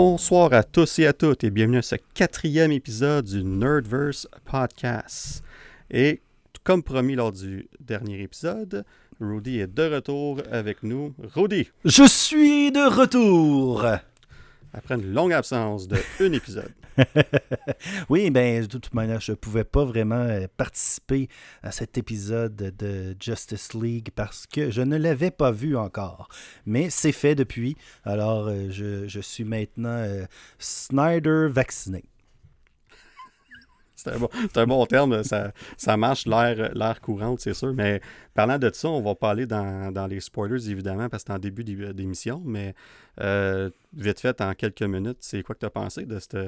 Bonsoir à tous et à toutes et bienvenue à ce quatrième épisode du Nerdverse Podcast. Et comme promis lors du dernier épisode, Rudy est de retour avec nous. Rudy! Je suis de retour! Après une longue absence de un épisode. oui, ben de toute manière, je ne pouvais pas vraiment euh, participer à cet épisode de Justice League parce que je ne l'avais pas vu encore. Mais c'est fait depuis. Alors, euh, je, suis maintenant euh, Snyder vacciné. C'est un, bon, terme, ça, ça marche l'air courante, c'est sûr. Mais parlant de ça, on va parler dans, les spoilers, évidemment, parce que c'est en début d'émission. Mais euh, vite fait, en quelques minutes, c'est quoi que tu as pensé de cette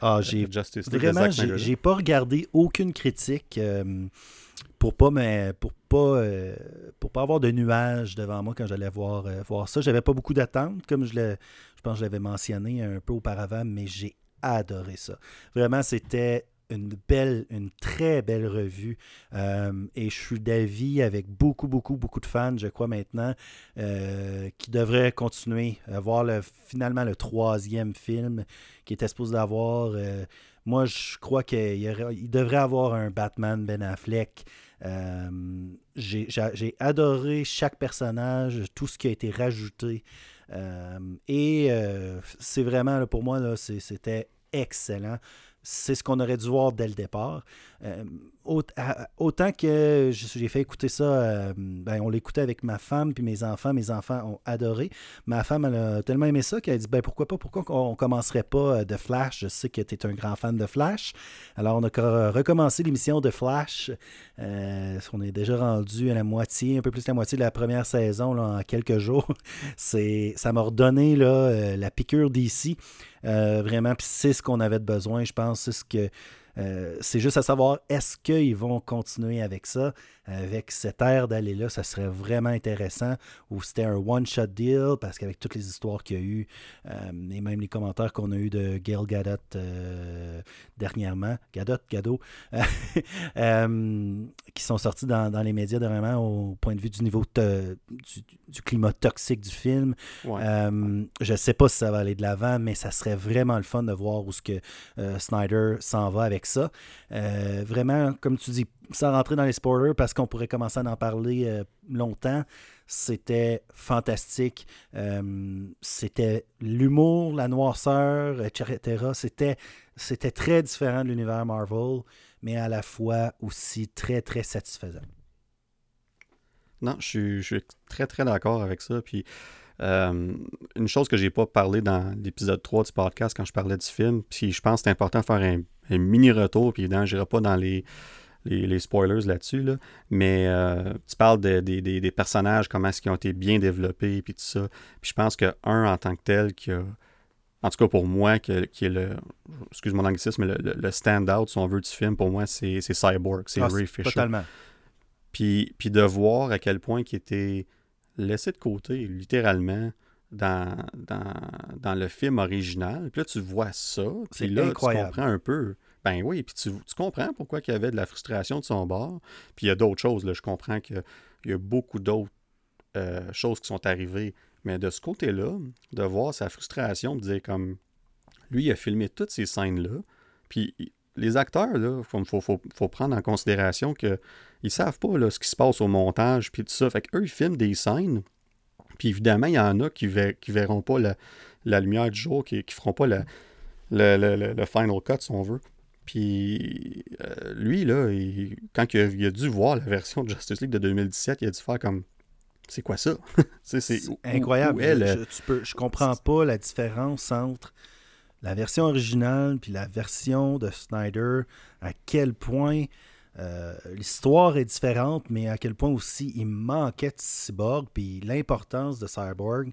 ah, j'ai, Justice League Vraiment, j'ai pas regardé aucune critique euh, pour pas mais pour pas euh, pour pas avoir de nuages devant moi quand j'allais voir, voir ça. J'avais pas beaucoup d'attentes, comme je, je pense que je l'avais mentionné un peu auparavant, mais j'ai adoré ça. Vraiment, c'était une belle, une très belle revue. Euh, et je suis d'avis avec beaucoup, beaucoup, beaucoup de fans, je crois maintenant, euh, qui devraient continuer à voir le, finalement le troisième film qui était supposé d'avoir. Euh, moi, je crois qu'il il devrait avoir un Batman Ben Affleck. J'ai adoré chaque personnage, tout ce qui a été rajouté. et c'est vraiment, pour moi, c'était excellent c'est ce qu'on aurait dû voir dès le départ. Euh, autant que j'ai fait écouter ça, euh, ben, on l'écoutait avec ma femme puis mes enfants. Mes enfants ont adoré. Ma femme, elle a tellement aimé ça qu'elle a dit ben, pourquoi pas, pourquoi on commencerait pas euh, de Flash? Je sais que tu es un grand fan de Flash. Alors, on a recommencé l'émission de Flash. on est déjà rendu à la moitié, un peu plus de la moitié de la première saison en quelques jours. ça m'a redonné la piqûre d'ici. vraiment, c'est ce qu'on avait besoin, je pense. C'est ce que euh, c'est juste à savoir, est-ce qu'ils vont continuer avec ça, avec cette air d'aller-là, ça serait vraiment intéressant, ou c'était un one-shot deal, parce qu'avec toutes les histoires qu'il y a eu, euh, et même les commentaires qu'on a eu de Gail Gadot euh, dernièrement, Gadot, Gadot, qui sont sortis dans, les médias dernièrement au point de vue du niveau du, climat toxique du film. je ne sais pas si ça va aller de l'avant, mais ça serait vraiment le fun de voir où ce que Snyder s'en va avec ça. Euh, vraiment, comme tu dis, sans rentrer dans les spoilers, parce qu'on pourrait commencer à en parler euh, longtemps, c'était fantastique. Euh, c'était l'humour, la noirceur, etc. C'était, c'était très différent de l'univers Marvel, mais à la fois aussi très, très satisfaisant. Non, je suis, très, très d'accord avec ça. Puis, une chose que j'ai pas parlé dans l'épisode 3 du podcast quand je parlais du film, puis je pense que c'est important de faire un un mini retour, puis évidemment, je pas dans les, les, spoilers là-dessus, là, mais euh, tu parles des personnages, comment est-ce qu'ils ont été bien développés, puis tout ça. Puis je pense que un en tant que tel, qui a, en tout cas pour moi, qui, est le, excuse mon anglicisme, mais le, stand-out, si on veut, du film, pour moi, c'est Cyborg, c'est ah, Ray Fisher. Totalement. Puis, puis de voir à quel point il était laissé de côté, littéralement, dans, dans, le film original. Puis là, tu vois ça. Puis là, incroyable. tu comprends un peu. Ben oui, puis tu, comprends pourquoi il y avait de la frustration de son bord. Puis il y a d'autres choses. Là. Je comprends qu'il y a beaucoup d'autres euh, choses qui sont arrivées. Mais de ce côté-là, de voir sa frustration, de dire comme lui, il a filmé toutes ces scènes-là. Puis les acteurs, il faut, faut, prendre en considération qu'ils ne savent pas là, ce qui se passe au montage, puis tout ça. Fait qu'eux, ils filment des scènes puis évidemment, il y en a qui ne verront pas la, lumière du jour, qui ne feront pas le, le, final cut, si on veut. Puis euh, lui, là, quand il a, dû voir la version de Justice League de 2017, il a dû faire comme c'est quoi ça? c'est incroyable. je, tu peux, je comprends pas la différence entre la version originale puis la version de Snyder, à quel point euh, l'histoire est différente, mais à quel point aussi il manquait de Cyborg, puis l'importance de Cyborg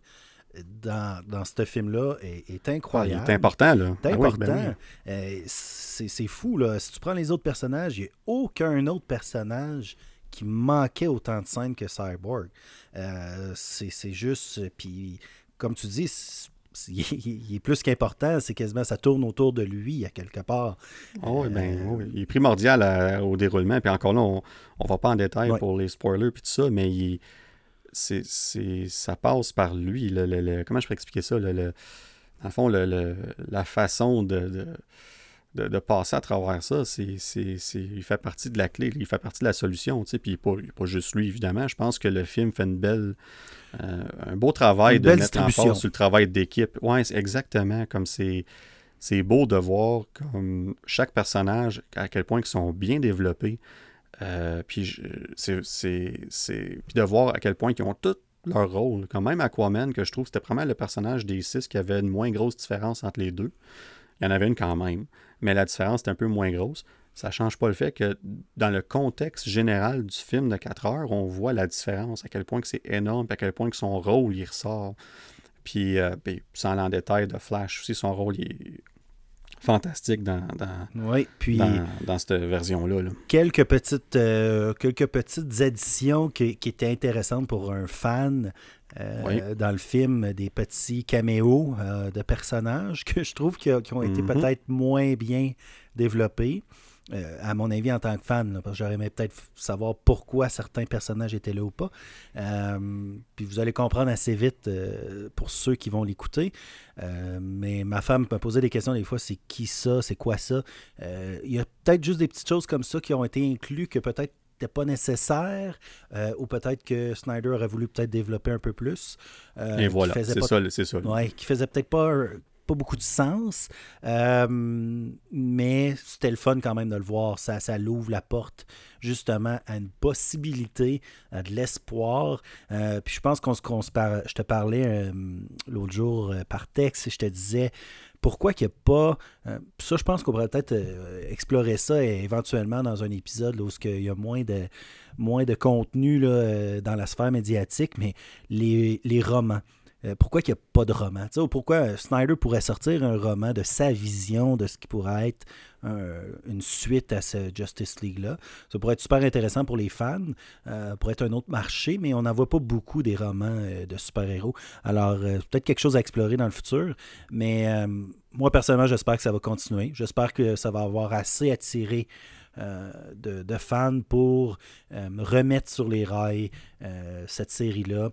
dans, dans ce film-là est, incroyable. Ah, il est important, là. C'est ah ben. Euh, c'est fou, là. Si tu prends les autres personnages, il n'y a aucun autre personnage qui manquait autant de scènes que Cyborg. Euh, c'est juste... Puis, comme tu dis, il, est plus qu'important, c'est quasiment ça tourne autour de lui à quelque part. Oh, ben, euh, il est primordial au déroulement. Puis encore là, on ne va pas en détail pour les spoilers puis tout ça, mais il, c'est, ça passe par lui. Le, comment je peux expliquer ça? Le, fond, le, la façon de, de, passer à travers ça, c'est, il fait partie de la clé, il fait partie de la solution. Puis pas, pas juste lui, évidemment. Je pense que le film fait une belle, euh, un beau travail de mettre en force sur le travail d'équipe. Oui, exactement. Comme c'est, c'est beau de voir comme chaque personnage, à quel point ils sont bien développés. Euh, puis, de voir à quel point ils ont tous leur rôle. Quand même Aquaman, que je trouve c'était vraiment le personnage des six qui avait une moins grosse différence entre les deux. Il y en avait une quand même, mais la différence est un peu moins grosse. Ça ne change pas le fait que dans le contexte général du film de 4 heures, on voit la différence, à quel point c'est énorme, à quel point son rôle il ressort. Puis, euh, puis sans aller en détail de Flash aussi, son rôle est fantastique dans, dans, puis dans, cette version-là. Quelques, petites, euh, quelques petites additions qui, qui, étaient intéressantes pour un fan. Euh, dans le film, des petits caméos euh, de personnages que je trouve qui, ont été mm-hmm. peut-être moins bien développés. Euh, à mon avis, en tant que fan, parce que j'aurais aimé peut-être savoir pourquoi certains personnages étaient là ou pas. Euh, puis vous allez comprendre assez vite euh, pour ceux qui vont l'écouter. mais ma femme me posait des questions des fois c'est qui ça, c'est quoi ça? Il y a peut-être juste des petites choses comme ça qui ont été incluses que peut-être n'étaient pas nécessaires ou peut-être que Snyder aurait voulu peut-être développer un peu plus. Et voilà, c'est ça. C'est ça. Ouais, qui faisait peut-être pas pas beaucoup de sens, euh, mais c'était le fun quand même de le voir. Ça, ça l'ouvre la porte justement à une possibilité, à de l'espoir. Euh, puis je pense qu'on se, je te parlais euh, l'autre jour par texte je te disais pourquoi qu'il n'y a pas. ça, je pense qu'on pourrait peut-être explorer ça éventuellement dans un épisode où il y a moins de, moins de contenu là, dans la sphère médiatique, mais les, les romans. Euh, pourquoi il n'y a pas de roman? pourquoi Snyder pourrait sortir un roman de sa vision de ce qui pourrait être une suite à ce Justice League-là? Ça pourrait être super intéressant pour les fans, euh, pour être un autre marché, mais on n'en voit pas beaucoup des romans euh, de super-héros. Alors, peut-être quelque chose à explorer dans le futur, mais moi, personnellement, j'espère que ça va continuer. J'espère que ça va avoir assez attiré de, fans pour remettre sur les rails cette série-là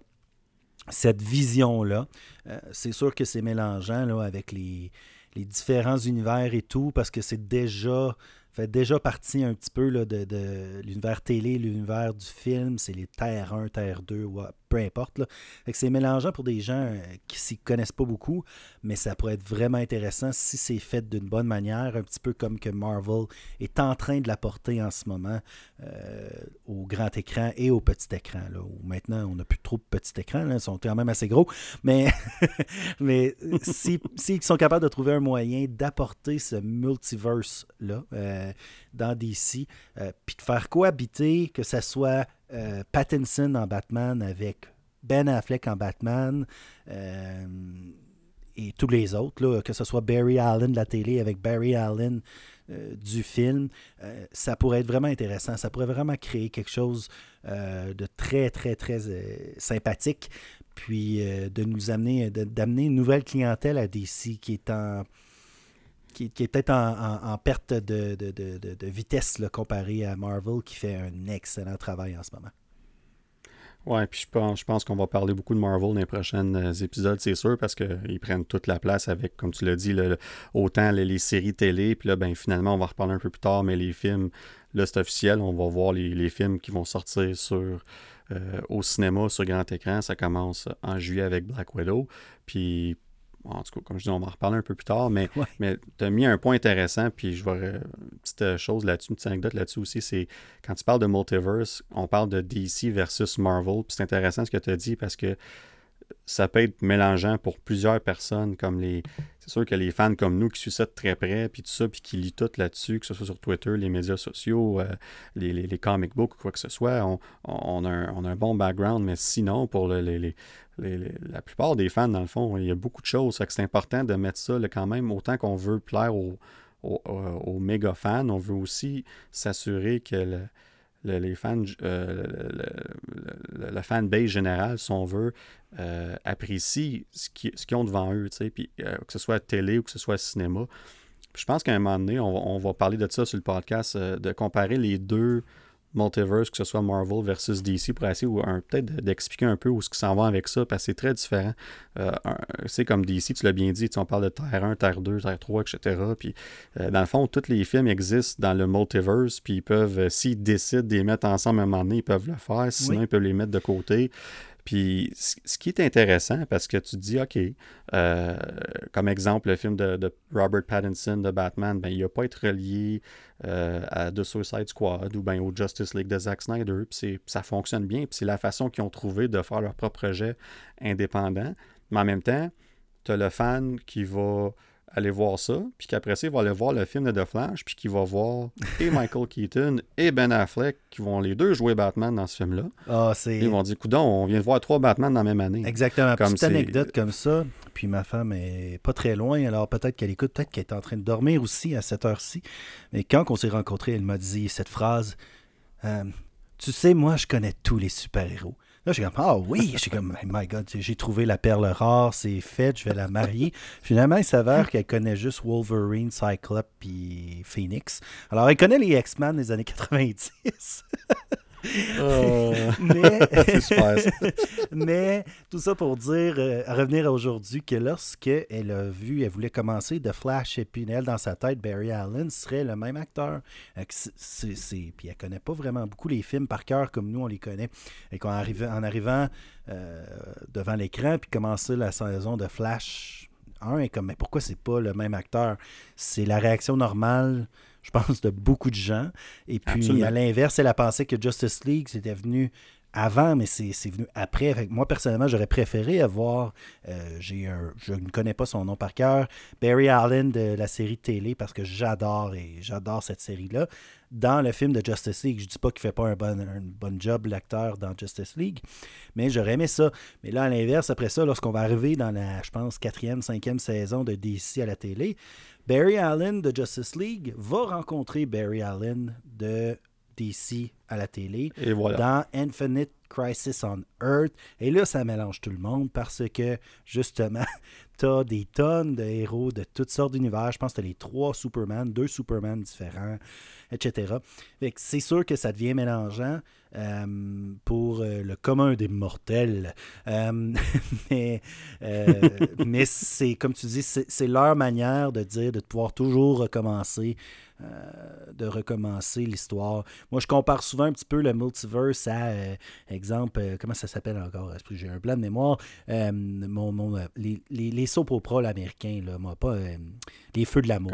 cette vision-là. Euh, c'est sûr que c'est mélangeant là, avec les, différents univers et tout, parce que c'est déjà fait déjà partie un petit peu là, de, de l'univers télé, l'univers du film, c'est les Terre 1, Terre 2, peu importe. Là. c'est mélangeant pour des gens euh, qui s'y connaissent pas beaucoup, mais ça pourrait être vraiment intéressant si c'est fait d'une bonne manière, un petit peu comme que Marvel est en train de l'apporter en ce moment euh, au grand écran et au petit écran. Là, où maintenant, on n'a plus trop de petits écrans, ils sont quand même assez gros, mais, mais s'ils si, sont capables de trouver un moyen d'apporter ce multiverse-là euh, dans DC, puis de faire cohabiter, que ce soit euh, Pattinson en Batman avec Ben Affleck en Batman euh, et tous les autres, que ce soit Barry Allen de la télé avec Barry Allen euh, du film, ça pourrait être vraiment intéressant. Ça pourrait vraiment créer quelque chose de très, très, très sympathique. Puis de nous amener, d'amener une nouvelle clientèle à DC qui est en qui, est peut-être en, perte de, vitesse là, comparé à Marvel qui fait un excellent travail en ce moment. Ouais, puis je pense, je pense qu'on va parler beaucoup de Marvel dans les prochains euh, épisodes, c'est sûr, parce qu'ils prennent toute la place avec, comme tu l'as dit, autant les, séries télé, puis là, ben, finalement, on va reparler un peu plus tard, mais les films, là, c'est officiel, on va voir les, films qui vont sortir sur euh, au cinéma, sur grand écran. Ça commence en juillet avec Black Widow, puis en tout cas, comme je dis, on va en reparler un peu plus tard, mais, mais tu as mis un point intéressant, puis je vois une petite chose là-dessus, une petite anecdote là-dessus aussi, c'est quand tu parles de multiverse, on parle de DC versus Marvel, puis c'est intéressant ce que tu as dit parce que ça peut être mélangeant pour plusieurs personnes, comme les. C'est sûr que les fans comme nous qui suivent ça de très près, puis tout ça, puis qui lisent tout là-dessus, que ce soit sur Twitter, les médias sociaux, euh, les, les, comic books, quoi que ce soit, on, on, a un, bon background, mais sinon, pour les, la plupart des fans, dans le fond, il y a beaucoup de choses. C'est important de mettre ça quand même, autant qu'on veut plaire aux, aux, méga fans, on veut aussi s'assurer que les fans, euh, le, le, fanbase général, si on veut, euh, apprécie ce qu'ils ont devant eux, puis, euh, que ce soit télé ou que ce soit cinéma. je pense qu'à un moment donné, on, va parler de ça sur le podcast, de comparer les deux multiverse, que ce soit Marvel versus DC, pour essayer peut-être d'expliquer un peu où ce qui s'en va avec ça, parce que c'est très différent. Euh, c'est comme DC, tu l'as bien dit, on parle de Terre 1, Terre 2, Terre 3, etc. Puis, euh, dans le fond, tous les films existent dans le multiverse, puis ils peuvent, euh, s'ils décident de les mettre ensemble à un moment donné, ils peuvent le faire, sinon ils peuvent les mettre de côté. Puis ce qui est intéressant, parce que tu te dis, OK, euh, comme exemple, le film de, Robert Pattinson de Batman, ben, il n'a pas être relié euh, à The Suicide Squad ou bien au Justice League de Zack Snyder. Puis ça fonctionne bien. Puis c'est la façon qu'ils ont trouvé de faire leur propre projet indépendant. Mais en même temps, tu as le fan qui va aller voir ça, puis qu'après ça, il va aller voir le film de The Flash, puis qu'il va voir et Michael Keaton et Ben Affleck qui vont les deux jouer Batman dans ce film-là. Ah, c'est... Ils vont dire, coudon, on vient de voir trois Batman dans la même année. Exactement. Comme Petite anecdote comme ça, puis ma femme est pas très loin, alors peut-être qu'elle écoute, peut-être qu'elle est en train de dormir aussi à cette heure-ci. Mais quand on s'est rencontrés, elle m'a dit cette phrase, euh, tu sais, moi, je connais tous les super-héros. Je comme, ah oui, je suis comme, my God, j'ai trouvé la perle rare, c'est fait, je vais la marier. Finalement, il s'avère qu'elle connaît juste Wolverine, Cyclope puis Phoenix. Alors, elle connaît les X-Men des années 90. Oh. mais, tout ça pour dire, euh, revenir à aujourd'hui, que lorsqu'elle a vu, elle voulait commencer de Flash et puis elle, dans sa tête, Barry Allen serait le même acteur. C'est, puis elle connaît pas vraiment beaucoup les films par cœur comme nous on les connaît. Et qu'en arrivant, en arrivant euh, devant l'écran puis commencer la saison de Flash 1, et comme mais pourquoi c'est pas le même acteur? C'est la réaction normale je pense, de beaucoup de gens. Et puis, à l'inverse, elle a pensé que Justice League, c'était venu avant, mais c'est venu après. moi, personnellement, j'aurais préféré avoir, euh, je ne connais pas son nom par cœur, Barry Allen de la série télé, parce que j'adore et j'adore cette série-là. Dans le film de Justice League, je dis pas qu'il fait pas un bon, un bon job, l'acteur, dans Justice League, mais j'aurais aimé ça. Mais là, à l'inverse, après ça, lorsqu'on va arriver dans la, je pense, quatrième, cinquième saison de DC à la télé, Barry Allen de Justice League va rencontrer Barry Allen de DC à la télé dans Infinite Crisis on Earth. Et là, ça mélange tout le monde parce que, justement, tu as des tonnes de héros de toutes sortes d'univers. Je pense que tu as les trois Superman, deux Superman différents, etc. C'est sûr que ça devient mélangeant. Euh, pour euh, le commun des mortels. Euh, mais mais c'est, comme tu dis, c'est, leur manière de dire, de pouvoir toujours recommencer. de recommencer l'histoire. Moi, je compare souvent un petit peu le multiverse à, exemple, comment ça s'appelle encore? J'ai un plan de mémoire. mon, les, les soap américains, là, moi, pas les Feux de l'amour.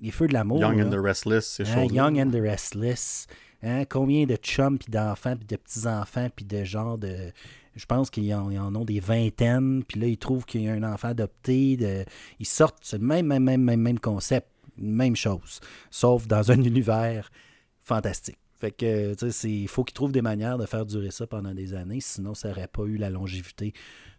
les Feux de l'amour. Young and the Restless, c'est hein, Young and the Restless. Hein, combien de chums, puis d'enfants, puis de petits-enfants, puis de genre de... Je pense qu'ils en, en, ont des vingtaines, puis là, ils trouvent qu'il y a un enfant adopté. De, ils sortent, c'est le même, même, même, même, même concept, même chose, sauf dans un univers fantastique. Fait que, tu sais, il faut qu'ils trouvent des manières de faire durer ça pendant des années, sinon ça n'aurait pas eu la longévité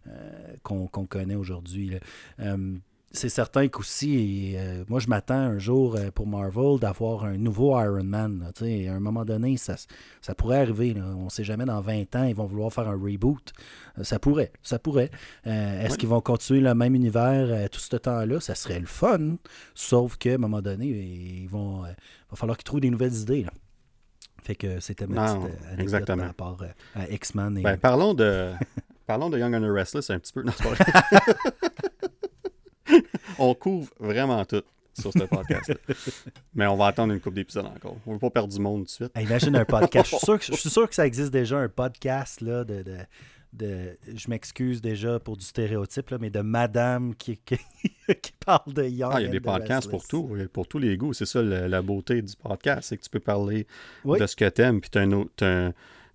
euh, qu'on connaît aujourd'hui. Euh, c'est certain qu'aussi, euh, moi je m'attends un jour euh, pour Marvel d'avoir un nouveau Iron Man. à un moment donné, ça, ça pourrait arriver. On ne sait jamais, dans 20 ans, ils vont vouloir faire un reboot. Euh, ça pourrait, ça pourrait. Est-ce qu'ils vont continuer le même univers tout ce temps-là? Ça serait le fun. Sauf qu'à un moment donné, ils vont, il va falloir qu'ils trouvent des nouvelles idées. Fait que c'était ma petite anecdote exactement. par rapport à X-Men. Ben, parlons de... Parlons de Young and the Restless un petit peu. on couvre vraiment tout sur ce podcast. Mais on va attendre une couple d'épisodes encore. On ne veut pas perdre du monde tout de suite. imagine un podcast. je, suis sûr que, je suis sûr que ça existe déjà, un podcast là, de, de, de je m'excuse déjà pour du stéréotype, là, mais de madame qui, qui, parle de Young. Ah, il y a des podcasts pour tout, pour tous les goûts. C'est ça la, beauté du podcast, c'est que tu peux parler de ce que tu aimes, puis tu as, un, tu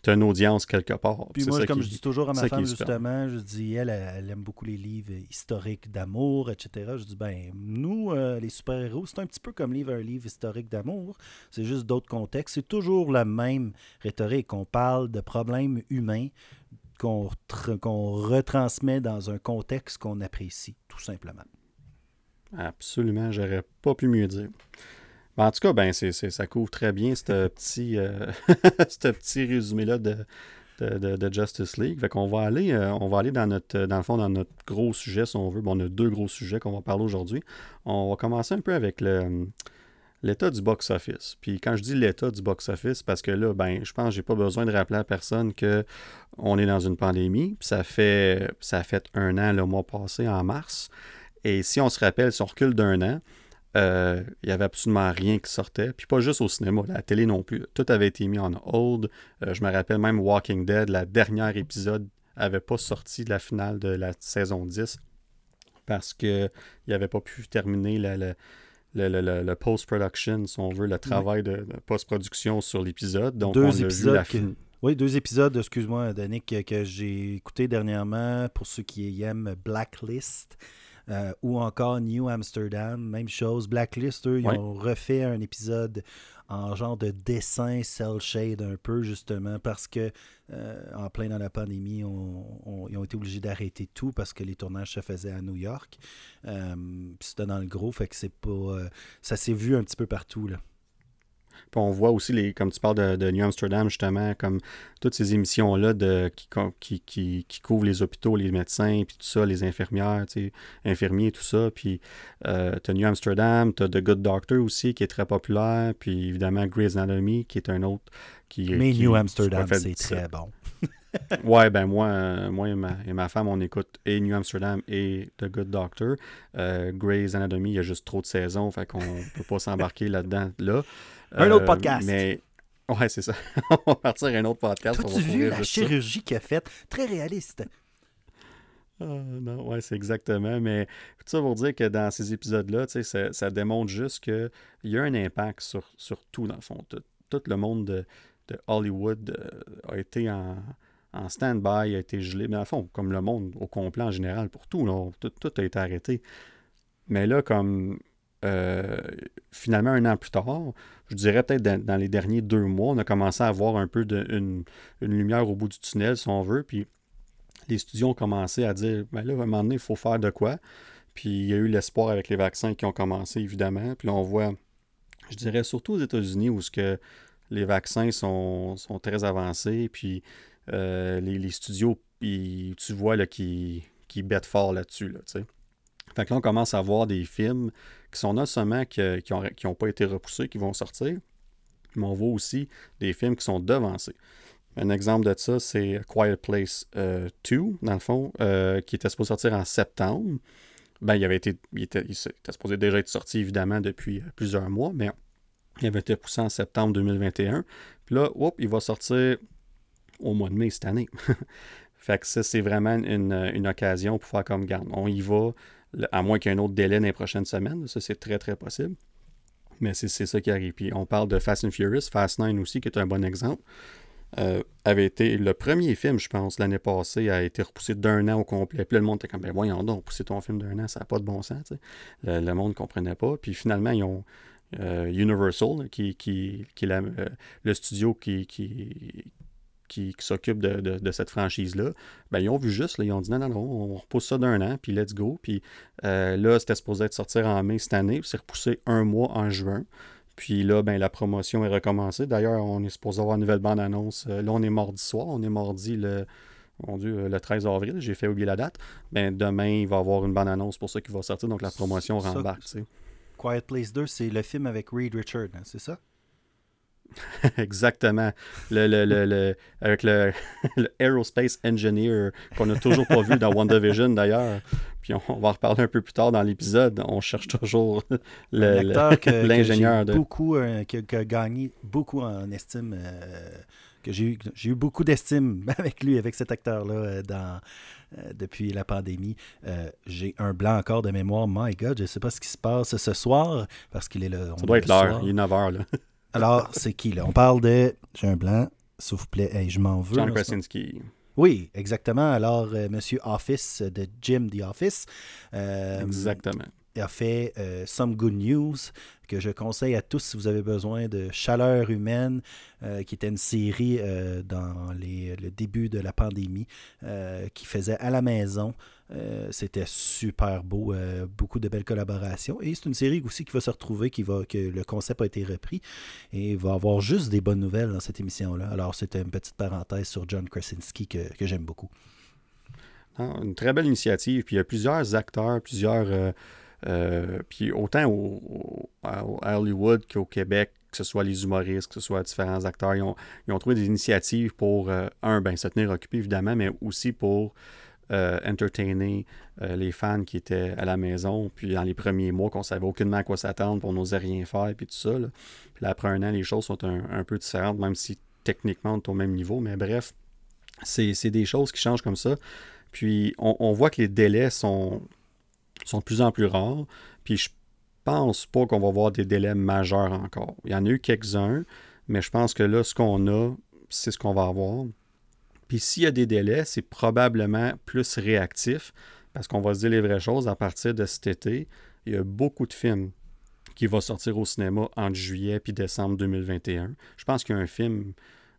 as une audience quelque part. Puis moi, comme je dis toujours à ma femme, justement, je dis, elle, elle, aime beaucoup les livres historiques d'amour, etc. Je dis, ben, nous, euh, les super-héros, c'est un petit peu comme lire un livre historique d'amour. C'est juste d'autres contextes. C'est toujours la même rhétorique. On parle de problèmes humains qu'on retransmet dans un contexte qu'on apprécie, tout simplement. Absolument, j'aurais pas pu mieux dire. Ben, en tout cas, ben, ça couvre très bien ce petit, euh, petit résumé-là de, de, Justice League. Fait qu'on va aller, euh, on va aller dans notre, dans le fond, dans notre gros sujet, si on veut. Bon, on a deux gros sujets qu'on va parler aujourd'hui. On va commencer un peu avec le, l'état du box-office. Puis quand je dis l'état du box-office, parce que là, ben, je pense que j'ai pas besoin de rappeler à personne que on est dans une pandémie. ça fait, ça a fait un an le mois passé, en mars. Et si on se rappelle, si on recule d'un an, euh, il n'y avait absolument rien qui sortait. Puis pas juste au cinéma, la télé non plus. Tout avait été mis en hold. Euh, je me rappelle même Walking Dead, la dernière épisode n'avait pas sorti de la finale de la saison 10 parce qu'il n'avait pas pu terminer le, le, post-production, si on veut, le travail de, post-production sur l'épisode. Donc, deux on épisodes. Vu Oui, deux épisodes, excuse-moi, Danick, que, que j'ai écouté dernièrement pour ceux qui aiment Blacklist. Euh, ou encore New Amsterdam, même chose. Blacklist, eux, ils ont refait un épisode en genre de dessin cell shade un peu, justement, parce que euh, en plein dans la pandémie, ils ont été obligés d'arrêter tout parce que les tournages se faisaient à New York. Euh, c'était dans le gros, fait que c'est pas. ça s'est vu un petit peu partout, là. Puis on voit aussi, les, comme tu parles de, New Amsterdam, justement, comme toutes ces émissions-là qui, qui, qui, couvrent les hôpitaux, les médecins, puis tout ça, les infirmières, infirmiers, tout ça. Puis euh, tu as New Amsterdam, tu as The Good Doctor aussi, qui est très populaire. Puis évidemment, Grey's Anatomy, qui est un autre qui Mais New Amsterdam, c'est très bon. ouais, ben moi, moi et, ma, et ma femme, on écoute et New Amsterdam et The Good Doctor. Euh, Grey's Anatomy, il y a juste trop de saisons, fait qu'on peut pas s'embarquer là-dedans. Là. Un autre euh, podcast. Mais ouais, c'est ça. on va partir à un autre podcast. As-tu vu la chirurgie qu'il a faite? Très réaliste. Ah, non, ouais, c'est exactement. Mais tout ça pour dire que dans ces épisodes-là, ça, ça démontre juste qu'il y a un impact sur, sur tout, dans le fond. Tout, le monde de, de Hollywood euh, a été en, en stand-by, a été gelé. Mais dans le fond, comme le monde au complet en général, pour tout, tout, tout a été arrêté. Mais là, comme euh, finalement, un an plus tard, je dirais peut-être dans, les derniers deux mois, on a commencé à avoir un peu de, une, lumière au bout du tunnel, si on veut. Puis les studios ont commencé à dire ben là, à un moment donné, il faut faire de quoi. Puis il y a eu l'espoir avec les vaccins qui ont commencé, évidemment. Puis là, on voit, je dirais surtout aux États-Unis, où ce que les vaccins sont, très avancés. Puis euh, les, studios, tu vois là, qui, qui bêtent fort là-dessus. Là, fait que là, on commence à voir des films qui sont non seulement qui n'ont qui ont pas été repoussés, qui vont sortir, mais on voit aussi des films qui sont devancés. Un exemple de ça, c'est Quiet Place 2, euh, dans le fond, euh, qui était supposé sortir en septembre. Ben, il avait été, il était, supposé déjà être sorti, évidemment, depuis euh, plusieurs mois, mais il avait été poussé en septembre 2021. Puis là, il va sortir au mois de mai cette année. fait que ça, c'est vraiment une, une, occasion pour faire comme garde. On y va, à moins qu'il y ait autre délai dans les prochaines semaines. Ça, c'est très, très possible. Mais c'est ça qui arrive. Puis on parle de Fast and Furious, Fast 9 aussi, qui est un bon exemple. Euh, avait été le premier film, je pense, l'année passée, a été repoussé d'un an au complet. Puis le monde était comme, ben voyons donc, repousser ton film d'un an, ça n'a pas de bon sens. Le, le, monde ne comprenait pas. Puis finalement, ils ont euh, Universal, qui, qui, qui est euh, le studio qui, qui, qui, s'occupent de, cette franchise-là, ben, ils ont vu juste, ils ont dit non, non, non, on repousse ça d'un an, puis let's go. Puis euh, là, c'était supposé être sortir en mai cette année, puis c'est repoussé un mois en juin. Puis là, ben, la promotion est recommencée. D'ailleurs, on est supposé avoir une nouvelle bande-annonce. Euh, là, on est mardi soir, on est mardi le, mon Dieu, le 13 avril, j'ai fait oublier la date. Ben, demain, il va y avoir une bande-annonce pour ça qui va sortir, donc la promotion rembarque. Quiet Place 2, c'est le film avec Reed Richard, hein, c'est ça? Exactement. Le, le, le, avec le, Aerospace Engineer qu'on n'a toujours pas vu dans WandaVision d'ailleurs. Puis on, va en reparler un peu plus tard dans l'épisode. On cherche toujours l'ingénieur. de... beaucoup, euh, qui, a gagné beaucoup en estime. Euh, que j'ai eu, eu beaucoup d'estime avec lui, avec cet acteur-là, euh, dans, depuis la pandémie. j'ai un blanc encore de mémoire. My God, je ne sais pas ce qui se passe ce soir, parce qu'il est là. Ça doit être l'heure, il est 9 h. Là. Alors, c'est qui, là? On parle de... J'ai un blanc, s'il vous plaît. je m'en veux. John Krasinski. Oui, exactement. Alors, euh, Monsieur Office de Jim The Office. Euh, exactement. Il a fait euh, Some Good News, que je conseille à tous si vous avez besoin de Chaleur humaine, qui était une série dans les, le début de la pandémie, qui faisait à la maison. Euh, c'était super beau, euh, beaucoup de belles collaborations. Et c'est une série aussi qui va se retrouver, qui va, que le concept a été repris et va avoir juste des bonnes nouvelles dans cette émission-là. Alors, c'était une petite parenthèse sur John Krasinski que, j'aime beaucoup. une très belle initiative. Puis il y a plusieurs acteurs, plusieurs. Euh, puis autant au, à Hollywood qu'au Québec, que ce soit les humoristes, que ce soit différents acteurs, ils ont, trouvé des initiatives pour, un, ben, se tenir occupés évidemment, mais aussi pour euh, entertainer euh, les fans qui étaient à la maison. Puis dans les premiers mois, qu'on savait aucunement à quoi s'attendre, pour n'osait rien faire, puis tout ça. Puis après un an, les choses sont un, peu différentes, même si techniquement on est au même niveau. Mais bref, c'est des choses qui changent comme ça. Puis on, voit que les délais sont, sont de plus en plus rares. Puis je pense pas qu'on va voir des délais majeurs encore. Il y en a eu quelques-uns, mais je pense que là, ce qu'on a, c'est ce qu'on va avoir. Puis s'il y a des délais, c'est probablement plus réactif, parce qu'on va se dire les vraies choses à partir de cet été. Il y a beaucoup de films qui vont sortir au cinéma entre juillet puis décembre 2021. Je pense qu'il y a un film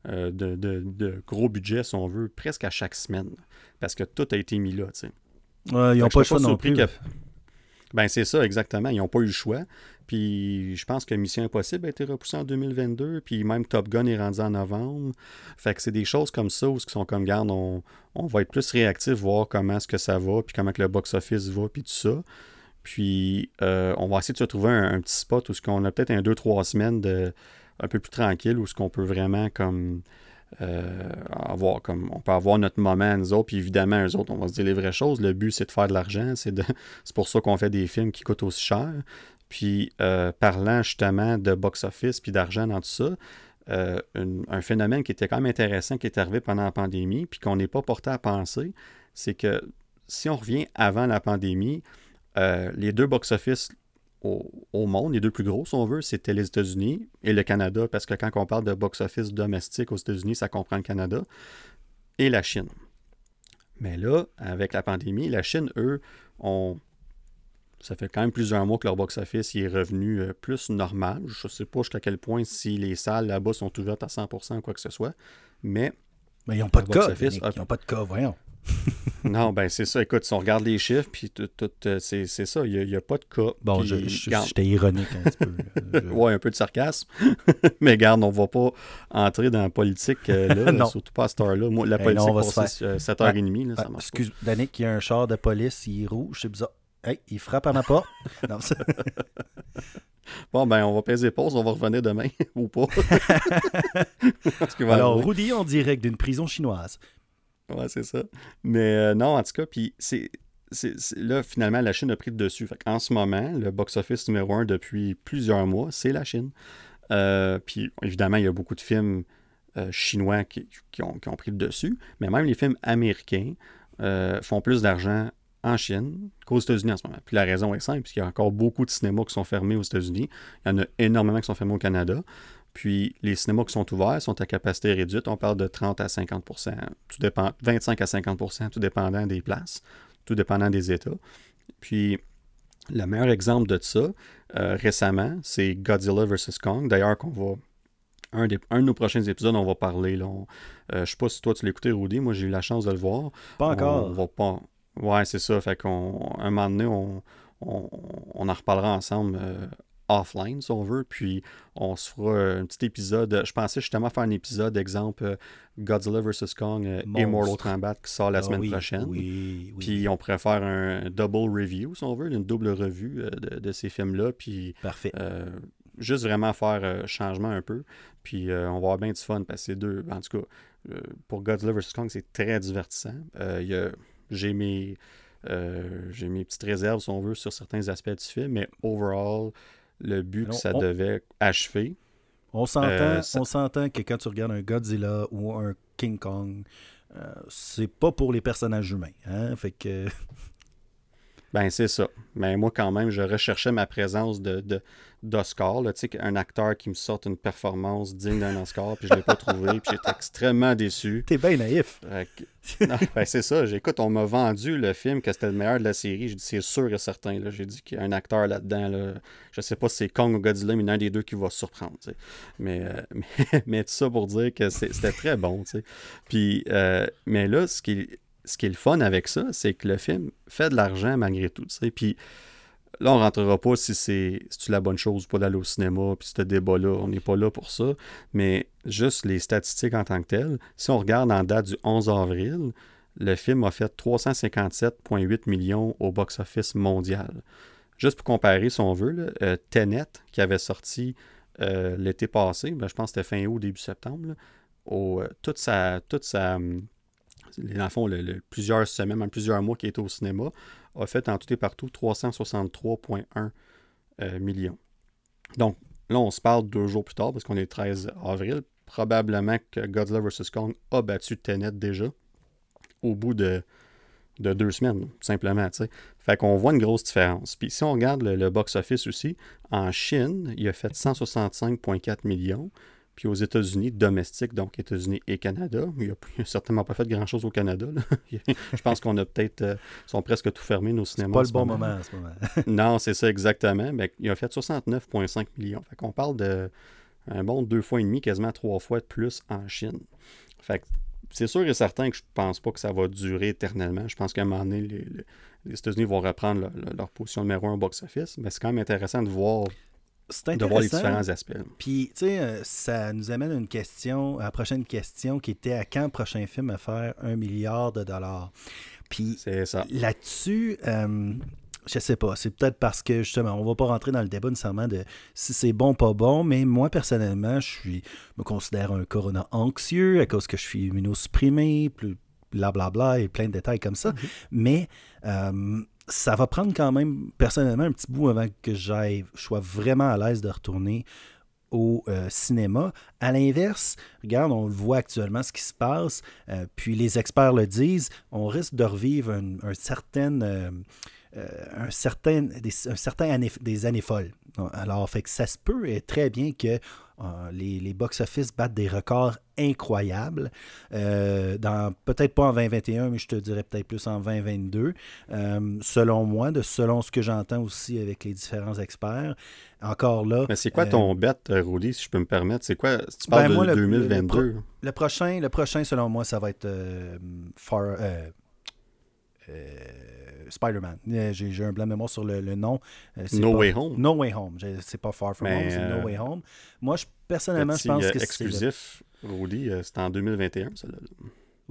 euh, de, gros budget, si on veut, presque à chaque semaine, parce que tout a été mis là. ils n'ont pas le choix non plus. Ben c'est ça, exactement. Ils n'ont pas eu le choix. Puis je pense que Mission Impossible a été repoussée en 2022. Puis même Top Gun est rendu en novembre. Fait que c'est des choses comme ça où qui sont comme garde, on, va être plus réactif, voir comment est-ce que ça va, puis comment que le box-office va, puis tout ça. Puis euh, on va essayer de se trouver un, petit spot où ce qu'on a peut-être un, deux, trois semaines de un peu plus tranquille, où ce qu'on peut vraiment comme euh, avoir comme on peut avoir notre moment nous autres, puis évidemment, eux autres, on va se dire les vraies choses. Le but, c'est de faire de l'argent. C'est, pour ça qu'on fait des films qui coûtent aussi cher. Puis euh, parlant justement de box-office puis d'argent dans tout ça, euh, un phénomène qui était quand même intéressant qui est arrivé pendant la pandémie, puis qu'on n'est pas porté à penser, c'est que si on revient avant la pandémie, les deux box-office au, monde. Les deux plus gros, si on veut, c'était les États-Unis et le Canada, parce que quand on parle de box-office domestique aux États-Unis, ça comprend le Canada, et la Chine. Mais là, avec la pandémie, la Chine, eux, ont. Ça fait quand même plusieurs mois que leur box-office est revenu euh, plus normal. Je ne sais pas jusqu'à quel point si les salles là-bas sont ouvertes à 100% ou quoi que ce soit. Mais. Mais ils n'ont pas de cas. Ils n'ont pas de cas, voyons. non, ben c'est ça. Écoute, si on regarde les chiffres, puis tout, euh, c'est, ça. Il n'y a, pas de cas. Bon, j'étais ironique un petit peu. oui, un peu de sarcasme. Mais garde, on ne va pas entrer dans la politique euh, là, surtout pas à cette heure-là. Moi, la politique, non, on 7h30. ça excuse, Danick, il y a un char de police, il est rouge, c'est bizarre. Hey, il frappe à ma porte. non, Bon, ben, on va peser pause, on va revenir demain, ou pas. Alors, Rudy en direct d'une prison chinoise. Ouais, c'est ça. Mais euh, non, en tout cas, puis c'est. Là, finalement, la Chine a pris le dessus. en ce moment, le box-office numéro un depuis plusieurs mois, c'est la Chine. Euh, puis évidemment, il y a beaucoup de films euh, chinois qui, ont, pris le dessus, mais même les films américains font plus d'argent en Chine qu'aux États-Unis en ce moment. Puis la raison est simple, puisqu'il y a encore beaucoup de cinémas qui sont fermés aux États-Unis. Il y en a énormément qui sont fermés au Canada. Puis les cinémas qui sont ouverts sont à capacité réduite. On parle de 30 à 50 tout dépend, 25 à 50% tout dépendant des places, tout dépendant des États. Puis le meilleur exemple de ça, euh, récemment, c'est Godzilla vs. Kong. D'ailleurs, qu'on va. Un, des, un de nos prochains épisodes, on va parler. Là, ne euh, je sais pas si toi tu l'as écouté, Rudy. Moi, j'ai eu la chance de le voir. Pas encore. On, va pas. Ouais, c'est ça. Fait qu'on. Un moment donné, on, on, en reparlera ensemble euh, offline, si on veut. Puis on se fera un petit épisode. Je pensais justement faire un épisode, exemple euh, Godzilla vs. Kong euh, Immortal Kombat qui sort la ah semaine prochaine. Puis on pourrait faire un double review, si on veut, une double revue euh, de, ces films-là. Puis Parfait. juste vraiment faire changement un peu. Puis on va avoir bien du fun parce que c'est deux. En tout cas, pour Godzilla vs. Kong, c'est très divertissant. J'ai mes. j'ai mes petites réserves, si on veut, sur certains aspects du film, mais overall, le but que ça devait achever. On s'entend, euh, on s'entend que quand tu regardes un Godzilla ou un King Kong, euh, c'est pas pour les personnages humains. Hein? Fait que. Ben, c'est ça. Mais moi, quand même, je recherchais ma présence de, d'Oscar. Tu sais, un acteur qui me sorte une performance digne d'un Oscar, puis je ne l'ai pas trouvé, puis j'étais extrêmement déçu. T'es bien naïf. ben, c'est ça. J'écoute, on m'a vendu le film que c'était le meilleur de la série. J'ai dit, c'est sûr et certain. Là. J'ai dit qu'il y a un acteur là-dedans. Là. Je sais pas si c'est Kong ou Godzilla, mais il y en a un des deux qui va surprendre. Mais, euh, mais, tout ça pour dire que c'était très bon. Puis, euh, mais là, ce qui ce qui est le fun avec ça, c'est que le film fait de l'argent malgré tout. Puis là, on rentrera pas si c'est la bonne chose pour d'aller au cinéma, puis ce débat-là, on n'est pas là pour ça. Mais juste les statistiques en tant que telles, si on regarde en date du 11 avril, le film a fait 357,8 millions au box-office mondial. juste pour comparer, si on veut, Tenet, qui avait sorti l'été passé, ben, je pense que c'était fin août, début septembre, au, toute sa. Toute sa dans le fond, plusieurs semaines, même plusieurs mois qui était au cinéma, a fait en tout et partout 363,1 millions. Donc, là, on se parle deux jours plus tard, parce qu'on est le 13 avril. Probablement que Godzilla vs. Kong a battu Tenet déjà au bout de, deux semaines, tout simplement. Fait qu'on voit une grosse différence. Puis si on regarde le, box-office aussi, en Chine, il a fait 165,4 millions. Puis aux États-Unis, domestiques, donc États-Unis et Canada, il n'a certainement pas fait grand-chose au Canada. Je pense qu'on a peut-être. Euh, sont presque tout fermés, nos cinémas. pas le bon moment. en ce moment. non, c'est ça exactement. Mais il a fait 69,5 millions. Fait qu'on parle de un bon deux fois et demi, quasiment trois fois de plus en Chine. Fait c'est sûr et certain que je pense pas que ça va durer éternellement. Je pense qu'à un moment donné, les, États-Unis vont reprendre leur position numéro un au box-office, mais c'est quand même intéressant de voir, de voir les différents aspects. Puis, tu sais, euh, ça nous amène à une question, à la prochaine question, qui était à quand le prochain film à faire un milliard de dollars? Puis, là-dessus, euh, je sais pas. C'est peut-être parce que, justement, on va pas rentrer dans le débat nécessairement de si c'est bon ou pas bon, mais moi, personnellement, je suis me considère un corona anxieux à cause que je suis immunosupprimé, plus blablabla et plein de détails comme ça. Mhm. Mais euh, ça va prendre quand même, personnellement, un petit bout avant que j'aille, je sois vraiment à l'aise de retourner au euh, cinéma. À l'inverse, regarde, on le voit actuellement ce qui se passe, euh, puis les experts le disent, on risque de revivre un, certain euh, un certain, des, un certain des années folles. Alors, fait que ça se peut très bien que euh, les, les box-office battent des records incroyables. Euh, dans Peut-être pas en 2021, mais je te dirais peut-être plus en 2022. selon moi, de selon ce que j'entends aussi avec les différents experts. Encore là. Mais c'est quoi ton bet, Rudy, si je peux me permettre? C'est quoi, si tu parles ben, de 2022? Le, prochain, le prochain, selon moi, ça va être Far. Spider-Man. Euh, j'ai un blanc de mémoire sur le, nom. Euh, no Way Home. No Way Home. C'est pas Far From Home, c'est No euh, Way Home. Moi, je, personnellement, je pense que c'est. exclusif, Rudy, c'est en 2021, ça.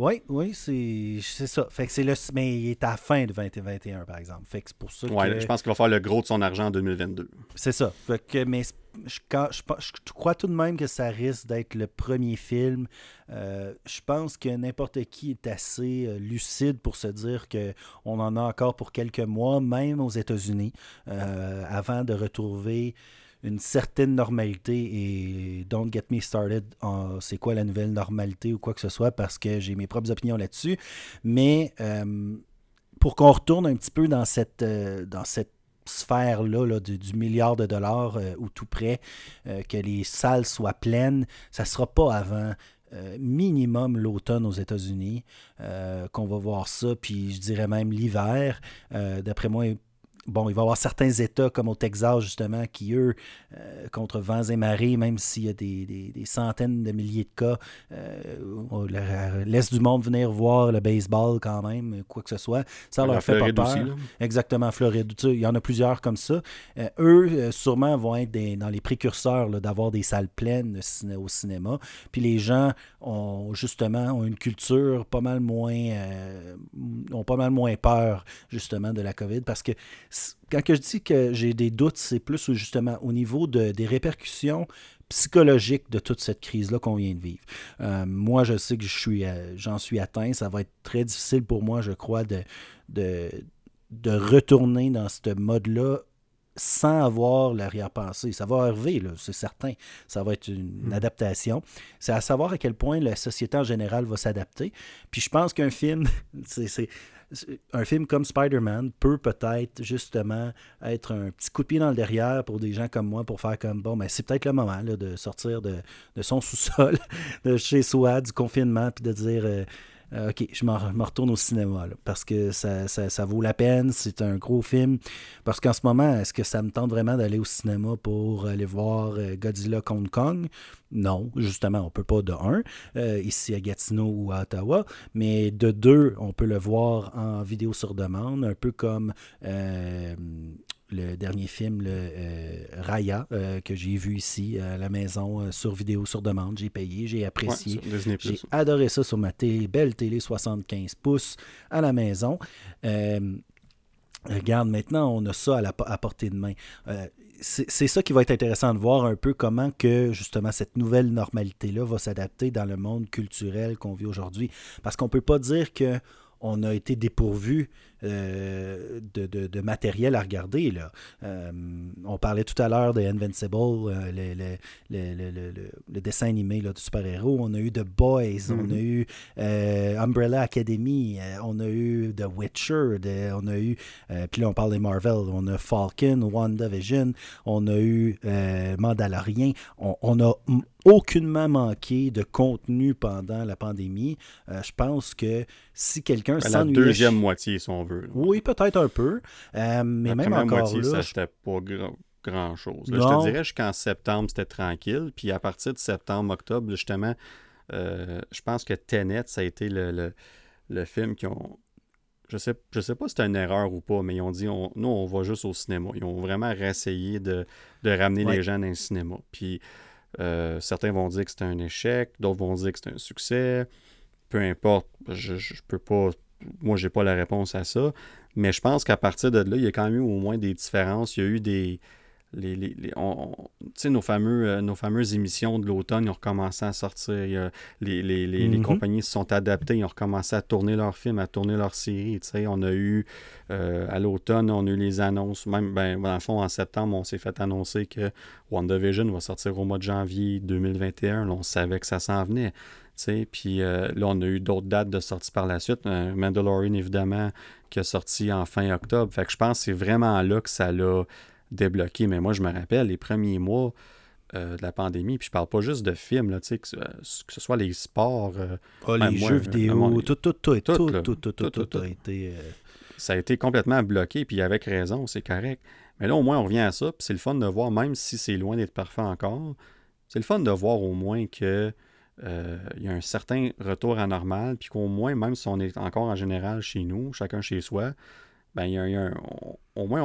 Oui, oui, c'est ça. Fait que c'est le. Mais il est à la fin de 2021, par exemple. Fait que c'est pour ça ouais, je pense qu'il va faire le gros de son argent en 2022. C'est ça. Fait que, mais je, je, crois tout de même que ça risque d'être le premier film. Euh, je pense que n'importe qui est assez euh, lucide pour se dire qu'on en a encore pour quelques mois, même aux États-Unis, euh, avant de retrouver une certaine normalité et don't get me started c'est quoi la nouvelle normalité ou quoi que ce soit parce que j'ai mes propres opinions là-dessus. Mais euh, pour qu'on retourne un petit peu dans cette, euh, dans cette sphère-là du, milliard de dollars euh, ou tout près, que les salles soient pleines, ça sera pas avant minimum l'automne aux États-Unis qu'on va voir ça, puis je dirais même l'hiver. D'après moi, bon, il va y avoir certains États comme au Texas, justement, qui, eux, euh, contre vents et marées, même s'il y a des, centaines de milliers de cas, euh, laisse du monde venir voir le baseball quand même, quoi que ce soit. Ça leur fait pas peur. Exactement, Floride. il y en a plusieurs comme ça. Euh, eux, sûrement, vont être dans les précurseurs d'avoir des salles pleines au cinéma. Puis les gens ont justement ont une culture pas mal moins ont pas mal moins peur justement de la COVID parce que quand je dis que j'ai des doutes, c'est plus justement au niveau de, des répercussions psychologiques de toute cette crise-là qu'on vient de vivre. Euh, moi, je sais que je suis, euh, j'en suis atteint. Ça va être très difficile pour moi, je crois, de, de, de retourner dans ce mode-là sans avoir l'arrière-pensée. Ça va arriver, c'est certain. Ça va être une, hmm. adaptation. C'est à savoir à quel point la société en général va s'adapter. Puis je pense qu'un film, c'est un film comme Spider-Man peut peut-être justement être un petit coup de pied dans le derrière pour des gens comme moi pour faire comme bon, mais ben, c'est peut-être le moment de sortir de, son sous-sol, de chez soi, du confinement, puis de dire. Euh, euh, ok, je me retourne au cinéma parce que ça, vaut la peine. C'est un gros film. Parce qu'en ce moment, est-ce que ça me tente vraiment d'aller au cinéma pour aller voir euh, Godzilla contre Kong? Non, justement, on peut pas de un, euh, ici à Gatineau ou à Ottawa, mais de deux, on peut le voir en vidéo sur demande, un peu comme le dernier film, le euh, Raya, euh, que j'ai vu ici à la maison euh, sur vidéo, sur demande. J'ai payé, j'ai apprécié. j'ai adoré ça sur ma télé, belle télé 75 pouces à la maison. regarde, maintenant, on a ça à, la, à portée de main. Euh, c'est ça qui va être intéressant de voir un peu comment que justement cette nouvelle normalité-là va s'adapter dans le monde culturel qu'on vit aujourd'hui. Parce qu'on ne peut pas dire que on a été dépourvu euh, de, matériel à regarder. Là. Euh, on parlait tout à l'heure de Invincible, euh, le, dessin animé de super-héros. On a eu The Boys, on a mm-hmm. eu Umbrella Academy, on a eu The Witcher, on a eu, puis là on parle des Marvel, on a Falcon, WandaVision, on a eu Mandalorian. On, on a aucunement manqué de contenu pendant la pandémie. je pense que si quelqu'un ben, La deuxième moitié, si on Oui, peut-être un peu. Euh, mais même encore moitié, là... ça pas grand, chose. je te dirais jusqu'en septembre, c'était tranquille. Puis à partir de septembre, octobre, justement, euh, je pense que Tenet, ça a été le, le, film qui ont. Je sais, je sais pas si c'était une erreur ou pas, mais ils ont dit on, nous, on va juste au cinéma. Ils ont vraiment réessayé de, de ramener les gens dans le cinéma. Puis euh, certains vont dire que c'était un échec, d'autres vont dire que c'est un succès. Peu importe, je, je peux pas moi, j'ai pas la réponse à ça. Mais je pense qu'à partir de là, il y a quand même eu au moins des différences. Il y a eu des. Les, les, nos, fameux, euh, nos fameuses émissions de l'automne, ils ont recommencé à sortir. les, les, mm-hmm. compagnies se sont adaptées, ils ont recommencé à tourner leurs films, à tourner leurs séries. On a eu, euh, à l'automne, on a eu les annonces. Même, ben, dans le fond, en septembre, on s'est fait annoncer que WandaVision va sortir au mois de janvier 2021. on savait que ça s'en venait. Puis euh, là, on a eu d'autres dates de sortie par la suite. Euh, Mandalorian, évidemment, qui a sorti en fin octobre. Fait que je pense que c'est vraiment là que ça l'a débloqué. Mais moi, je me rappelle, les premiers mois euh, de la pandémie, puis je parle pas juste de films, là, que, que ce soit les sports. Ah, les jeux vidéo, tout, tout, tout, tout, tout, tout, tout, a été. Ça a été complètement bloqué, puis avec raison, c'est correct. Mais là, au moins, on revient à ça, puis c'est le fun de voir, même si c'est loin d'être parfait encore, c'est le fun de voir au moins que euh, il y a un certain retour à normal, puis qu'au moins, même si on est encore en général chez nous, chacun chez soi, ben, il y a, au moins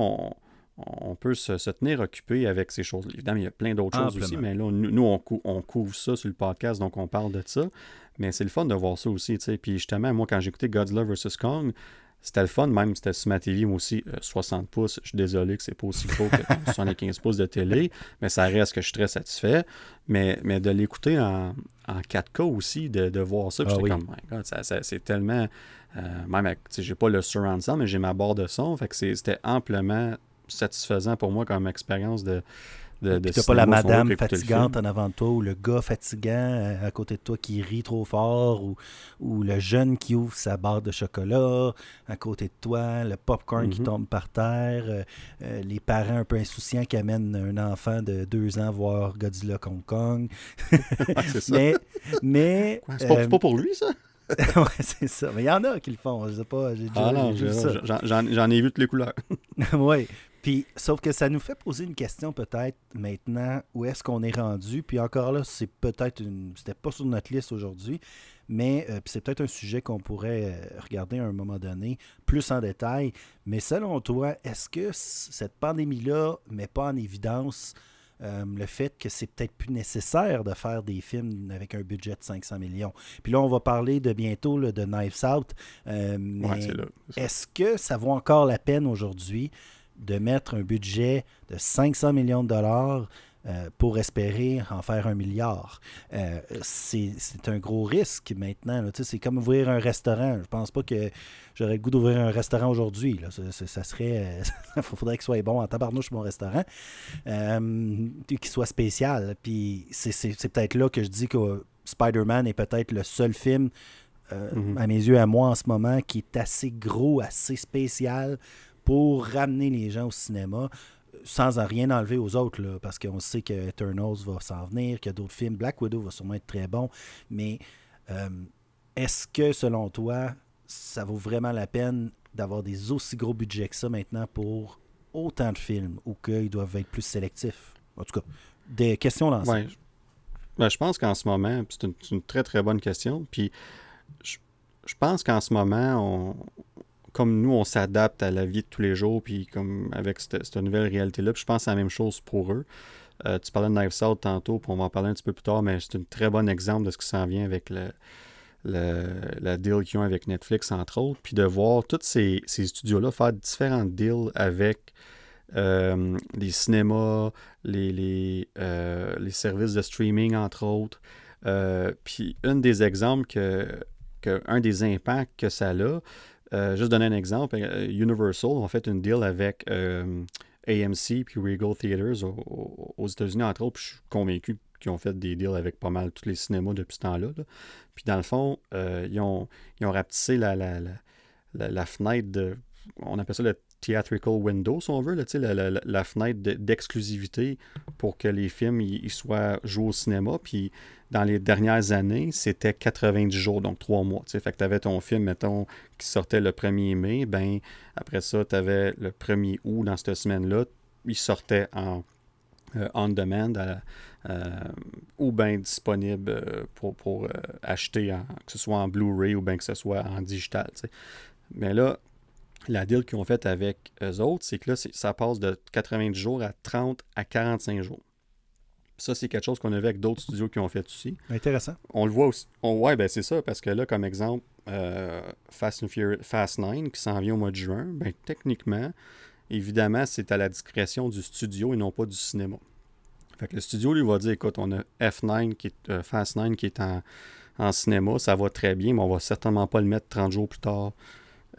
on, peut se, tenir occupé avec ces choses. Évidemment, il y a plein d'autres choses aussi, mais là, nous, on, on, couvre ça sur le podcast, donc on parle de ça. Mais c'est le fun de voir ça aussi. Puis justement, moi, quand écouté Godzilla vs. Kong, c'était le fun, même c'était sur ma télé, moi aussi, 60 euh, pouces. Je suis désolé que c'est pas aussi gros que 75 pouces de télé, mais ça reste que je suis très satisfait. Mais, mais de l'écouter en, en 4K aussi, de, voir ça, ah, comme, my God, c'est tellement. Euh, même avec, j'ai pas le surround sound, mais j'ai ma barre de son, fait que c'était amplement satisfaisant pour moi comme expérience de, de, de pas la madame fatigante en avant de toi ou le gars fatigant euh, à côté de toi qui rit trop fort ou, ou le jeune qui ouvre sa barre de chocolat à côté de toi, le popcorn qui mhm. tombe par terre, euh, euh, les parents un peu insouciants qui amènent un enfant de deux ans voir Godzilla Kong Kong. c'est ça. Mais, c'est pas, pour lui ça? ouais, c'est ça. Mais il y en a qui le font. Je sais pas. J'ai déjà, ah j'en ai vu toutes les couleurs. oui sauf que ça nous fait poser une question peut-être maintenant, où est-ce qu'on est rendu? Puis encore là, c'est peut-être une. C'était pas sur notre liste aujourd'hui, mais euh, c'est peut-être un sujet qu'on pourrait euh, regarder à un moment donné, plus en détail. Mais selon toi, est-ce que cette pandémie-là met pas en évidence euh, le fait que c'est peut-être plus nécessaire de faire des films avec un budget de 500 millions? Puis là, on va parler de bientôt de Knives Out. mais est-ce que ça vaut encore la peine aujourd'hui de mettre un budget de 500 millions de dollars euh, pour espérer en faire un milliard. Euh, c'est un gros risque maintenant. C'est comme ouvrir un restaurant. Je pense pas que j'aurais le goût d'ouvrir un restaurant aujourd'hui. Ça, serait. Il faudrait qu'il soit bon en tabarnouche mon restaurant. Euh, qu'il soit spécial. Puis c'est peut-être là que je dis que Spider-Man est peut-être le seul film. Mm-hmm. à mes yeux, à moi en ce moment, qui est assez gros, assez spécial pour ramener les gens au cinéma sans rien enlever aux autres, là, parce qu'on sait que Eternals va s'en venir, qu'il y a d'autres films. Black Widow va sûrement être très bon. Mais euh, est-ce que, selon toi, ça vaut vraiment la peine d'avoir des aussi gros budgets que ça maintenant pour autant de films ou qu'ils doivent être plus sélectifs? En tout cas, des questions dans ouais. Ben, je pense qu'en ce moment, c'est une, très très bonne question. Puis je, je pense qu'en ce moment, on, comme nous, on s'adapte à la vie de tous les jours, puis comme avec cette, nouvelle réalité-là, je pense que c'est la même chose pour eux. Euh, tu parlais de Knives Out tantôt, puis on va en parler un petit peu plus tard, mais c'est un très bon exemple de ce qui s'en vient avec le, la deal qu'ils ont avec Netflix, entre autres, puis de voir tous ces, studios-là faire différents deals avec euh, les cinémas, les, les, services de streaming, entre autres. puis un des exemples que, un des impacts que ça a, euh, juste donner un exemple, euh, Universal ont fait une deal avec euh, AMC puis Regal Theaters aux, États-Unis, entre autres. Puis je suis convaincu qu'ils ont fait des deals avec pas mal tous les cinémas depuis ce temps-là. Puis dans le fond, ils, ont, ils ont rapetissé la, la, la, fenêtre de. On appelle ça le theatrical window, si on veut, la, fenêtre d'exclusivité pour que les films ils soient joués au cinéma. Puis dans les dernières années, c'était 90 jours, donc trois mois. Fait que tu avais ton film, mettons, qui sortait le 1er mai, ben après ça, tu avais le 1er août dans cette semaine-là, il sortait en euh, on demand euh, ou bien disponible euh, pour, acheter, que ce soit en Blu-ray ou bien que ce soit en digital. Mais là, la deal qu'ils ont faite avec eux autres, c'est que là, ça passe de 90 jours à 30 à 45 jours. Ça, c'est quelque chose qu'on a vu avec d'autres studios qui ont fait aussi. Intéressant. On le voit aussi. ouais, ben c'est ça, parce que là, comme exemple, euh, Fast, and Furious, Fast 9 qui s'en vient au mois de juin, ben techniquement, évidemment, c'est à la discrétion du studio et non pas du cinéma. Fait que le studio lui va dire écoute, on a F9 qui est euh, Fast 9 qui est en, en, cinéma, ça va très bien, mais on va certainement pas le mettre 30 jours plus tard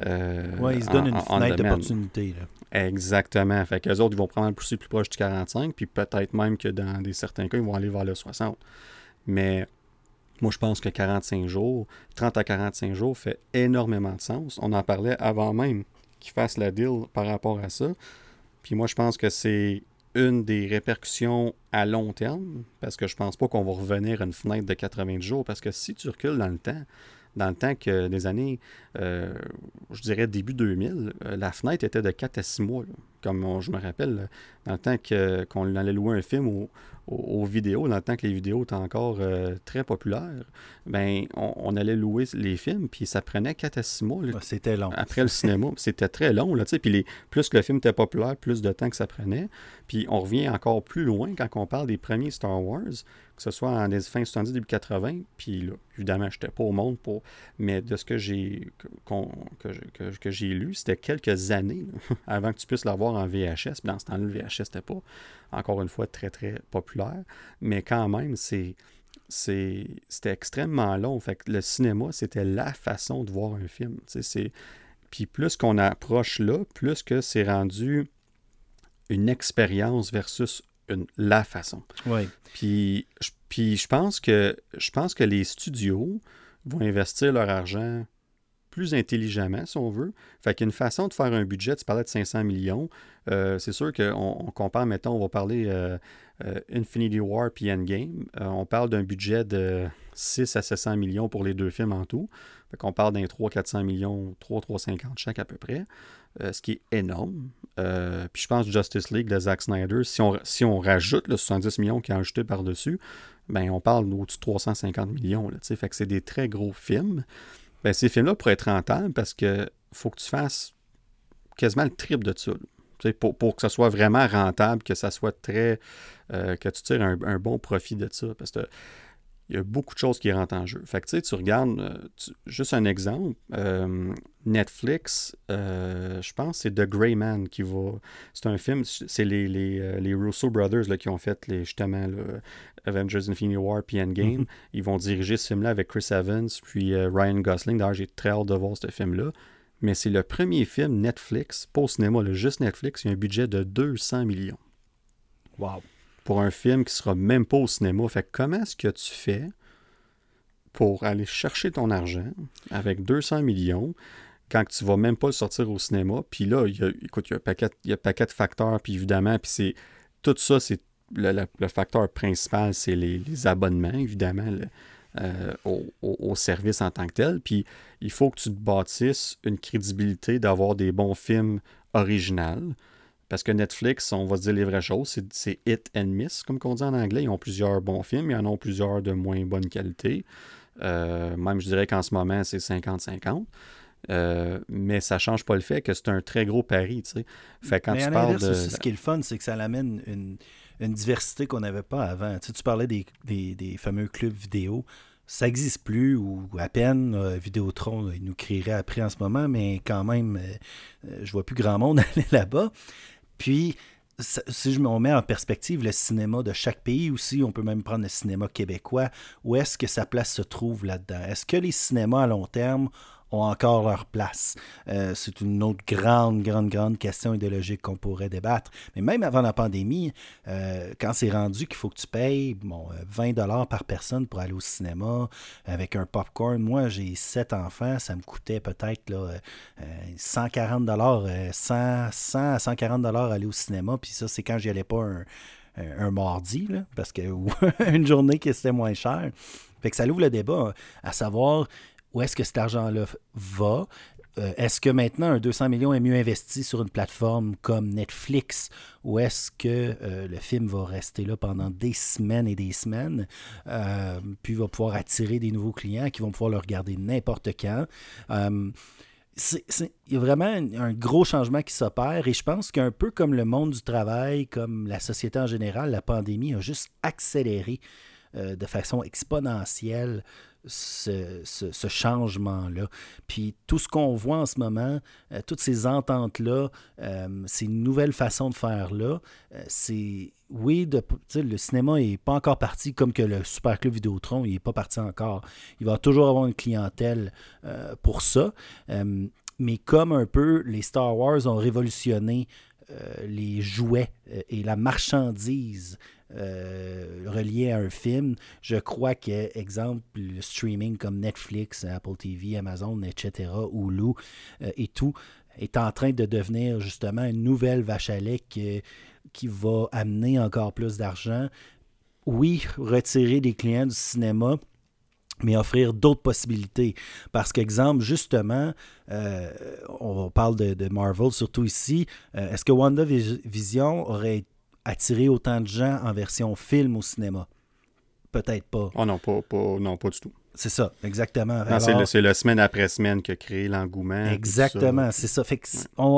euh, oui, ils se donnent une fenêtre d'opportunité. Exactement. Fait qu'eux autres, ils vont prendre le pousser plus proche du 45, puis peut-être même que dans des certains cas, ils vont aller vers le 60. Mais moi, je pense que 45 jours, 30 à 45 jours fait énormément de sens. On en parlait avant même qu'ils fassent la deal par rapport à ça. Puis moi, je pense que c'est une des répercussions à long terme, parce que je pense pas qu'on va revenir à une fenêtre de 80 jours, parce que si tu recules dans le temps, dans le temps que des années, euh, je dirais début 2000, euh, la fenêtre était de 4 à 6 mois. Comme je me rappelle, dans le temps qu'on allait louer un film ou, aux, vidéos, dans le temps que les vidéos étaient encore euh, très populaires, ben, on, allait louer les films, puis ça prenait 4 à 6 mois. C'était long. Après le cinéma. C'était très long. Là, puis les, plus que le film était populaire, plus de temps que ça prenait. Puis on revient encore plus loin quand on parle des premiers Star Wars, que ce soit en des fins 70, début 80. Puis là, évidemment, je n'étais pas au monde pour. Mais de ce que j'ai que, que, j'ai lu, c'était quelques années avant que tu puisses l'avoir en VHS. Dans ce temps-là, le VHS n'était pas, encore une fois, très, très populaire. Mais quand même, c'est c'était extrêmement long. Fait que le cinéma, c'était la façon de voir un film. Puis plus qu'on approche là, plus que c'est rendu une expérience versus une, la façon. Oui. Puis, puis je pense que je pense que les studios vont investir leur argent plus intelligemment, si on veut. Fait qu'une façon de faire un budget, tu parlais de 500 millions, euh, c'est sûr qu'on on compare, mettons, on va parler euh, euh, Infinity War puis Endgame. on parle d'un budget de 6 à 700 millions pour les deux films en tout. Fait qu'on parle d'un 300-400 millions, 3-350 chaque à peu près, ce qui est énorme. puis je pense Justice League de Zack Snyder, si on, si on rajoute le 70 millions qui est ajouté par-dessus, ben on parle au-dessus de 350 millions. Là, fait que c'est des très gros films. Ben, ces films-là pourraient être rentables parce que faut que tu fasses quasiment le triple de ça. Pour, pour, que ça soit vraiment rentable, que ça soit très. Euh, que tu tires un, bon profit de ça. Parce que il y a beaucoup de choses qui rentrent en jeu. Fait que tu sais, tu regardes, euh, juste un exemple, euh, Netflix, je pense c'est The Grey Man qui va. C'est un film, c'est les, les, les, Russo Brothers là, qui ont fait les, justement Avengers Infinity War puis Endgame. Mhm. Ils vont diriger ce film-là avec Chris Evans puis euh, Ryan Gosling. D'ailleurs, j'ai très hâte de voir ce film-là. Mais c'est le premier film Netflix, pas au cinéma, le juste Netflix, il y a un budget de 200 millions. Wow. Pour un film qui sera même pas au cinéma. Fait comment est-ce que tu fais pour aller chercher ton argent avec 200 millions quand tu vas même pas le sortir au cinéma? Puis là, il y a, un paquet, il y a paquet de facteurs, puis évidemment, puis c'est tout ça, c'est le, facteur principal, c'est les, abonnements, évidemment, euh, au, service en tant que tel. Puis il faut que tu te bâtisses une crédibilité d'avoir des bons films originaux. Parce que Netflix, on va se dire les vraies choses, c'est hit and miss, comme on dit en anglais. Ils ont plusieurs bons films, ils en ont plusieurs de moins bonne qualité. Euh, même, je dirais qu'en ce moment, c'est 50-50. Euh, mais ça change pas le fait que c'est un très gros pari. Tu sais. Fait quand tu parles de... Ce qui est le fun, c'est que ça amène une, une diversité qu'on n'avait pas avant. Tu, parlais des, des, fameux clubs vidéo. ça n'existe plus ou à peine. Vidéotron, il nous crierait après en ce moment, mais quand même, je vois plus grand monde aller là-bas. Puis, si je me mets en perspective le cinéma de chaque pays aussi, on peut même prendre le cinéma québécois, où est-ce que sa place se trouve là-dedans? Est-ce que les cinémas à long terme ont encore leur place. Euh, c'est une autre grande, grande, grande question idéologique qu'on pourrait débattre. Mais même avant la pandémie, euh, quand c'est rendu qu'il faut que tu payes bon, 20 euh, dollars par personne pour aller au cinéma avec un popcorn, moi j'ai sept enfants, ça me coûtait peut-être là, 140 dollars, 100, 100 à 140 dollars aller au cinéma. Puis ça, c'est quand j'y allais pas un, mardi, parce que une journée qui était moins cher. Fait que ça ouvre le débat à savoir où est-ce que cet argent-là va? Euh, est-ce que maintenant un 200 millions est mieux investi sur une plateforme comme Netflix ou est-ce que euh, le film va rester là pendant des semaines et des semaines euh, puis va pouvoir attirer des nouveaux clients qui vont pouvoir le regarder n'importe quand? il y a vraiment un, gros changement qui s'opère et je pense qu'un peu comme le monde du travail, comme la société en général, la pandémie a juste accéléré de façon exponentielle ce, changement-là. Puis tout ce qu'on voit en ce moment, euh, toutes ces ententes-là, euh, ces nouvelles façons de faire-là, euh, c'est oui, le cinéma n'est pas encore parti comme que le Super Club Vidéotron, il n'est pas parti encore. Il va toujours avoir une clientèle pour ça. mais comme un peu les Star Wars ont révolutionné les jouets et la marchandise euh, relié à un film, je crois que, exemple, le streaming comme Netflix, Apple TV, Amazon, etc., Hulu euh, et tout, est en train de devenir justement une nouvelle vache à lait qui, va amener encore plus d'argent. Oui, retirer des clients du cinéma, mais offrir d'autres possibilités. Parce qu'exemple, justement, euh, on parle de, de, Marvel surtout ici, est-ce que WandaVision aurait été attirer autant de gens en version film au cinéma? Peut-être pas. Oh non, pas, non, pas du tout. C'est ça, exactement. c'est le, semaine après semaine qui a créé l'engouement. Exactement, c'est ça. Fait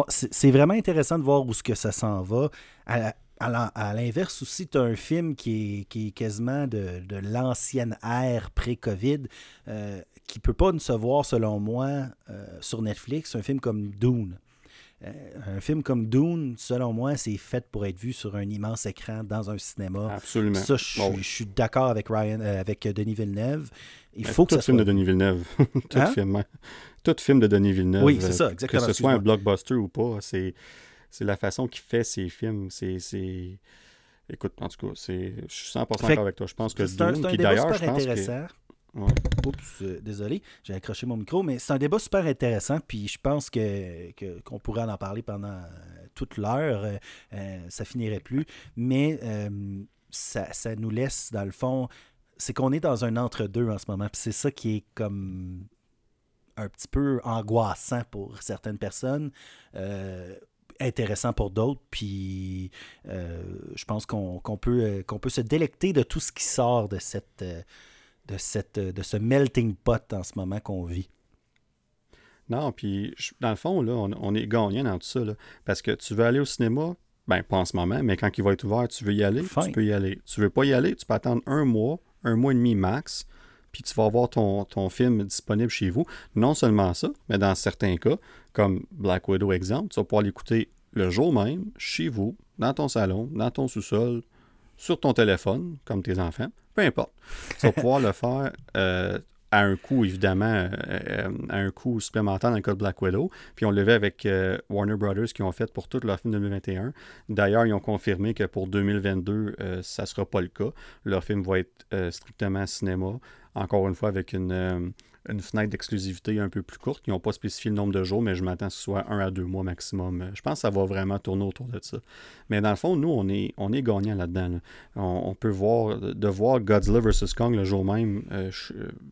c'est vraiment intéressant de voir où ce que ça s'en va. À, l'inverse aussi, tu as un film qui est, quasiment de, l'ancienne ère pré-COVID, euh, qui ne peut pas ne se voir, selon moi, euh, sur Netflix, un film comme Dune. Euh, un film comme Dune, selon moi, c'est fait pour être vu sur un immense écran dans un cinéma. Absolument. Ça, je, suis d'accord avec Ryan, euh, avec Denis Villeneuve. Il faut que tout film de Denis Villeneuve. tout, hein? film, hein. tout film de Denis Villeneuve. Oui, c'est ça, exactement. Que ce soit un blockbuster ou pas, c'est, c'est la façon qu'il fait ses films. C'est, Écoute, en tout cas, c'est... je suis 100% d'accord avec toi. Je pense que Dune, puis d'ailleurs, je pense intéressant. Oups, euh, désolé, j'ai accroché mon micro, mais c'est un débat super intéressant, puis je pense que, qu'on pourrait en parler pendant euh, toute l'heure, euh, ça finirait plus, mais ça, ça, nous laisse, dans le fond, c'est qu'on est dans un entre-deux en ce moment, puis c'est ça qui est comme un petit peu angoissant pour certaines personnes. intéressant pour d'autres. Puis je pense qu'on, peut, qu'on peut se délecter de tout ce qui sort de cette, de, cette, de ce melting pot en ce moment qu'on vit. Non, puis dans le fond, là, on, est gagnant dans tout ça. parce que tu veux aller au cinéma, ben pas en ce moment, mais quand il va être ouvert, tu veux y aller, tu peux y aller. Tu veux pas y aller, tu peux attendre un mois, un mois et demi max, puis tu vas avoir ton, ton film disponible chez vous. Non seulement ça, mais dans certains cas, comme Black Widow exemple, tu vas pouvoir l'écouter le jour même, chez vous, dans ton salon, dans ton sous-sol, sur ton téléphone, comme tes enfants, peu importe. Tu vas pouvoir le faire euh, à un coût, évidemment, euh, euh, à un coût supplémentaire dans le cas de Black Widow. Puis on le fait avec Warner Brothers qui ont fait pour tout leur film 2021. D'ailleurs, ils ont confirmé que pour 2022, ça ne sera pas le cas. Leur film va être strictement cinéma, encore une fois avec une une fenêtre d'exclusivité un peu plus courte. Ils n'ont pas spécifié le nombre de jours, mais je m'attends que ce soit un à deux mois maximum. Je pense que ça va vraiment tourner autour de ça. Mais dans le fond, nous, on est, on est gagnant là-dedans. On, peut voir, de voir Godzilla vs. Kong le jour même euh,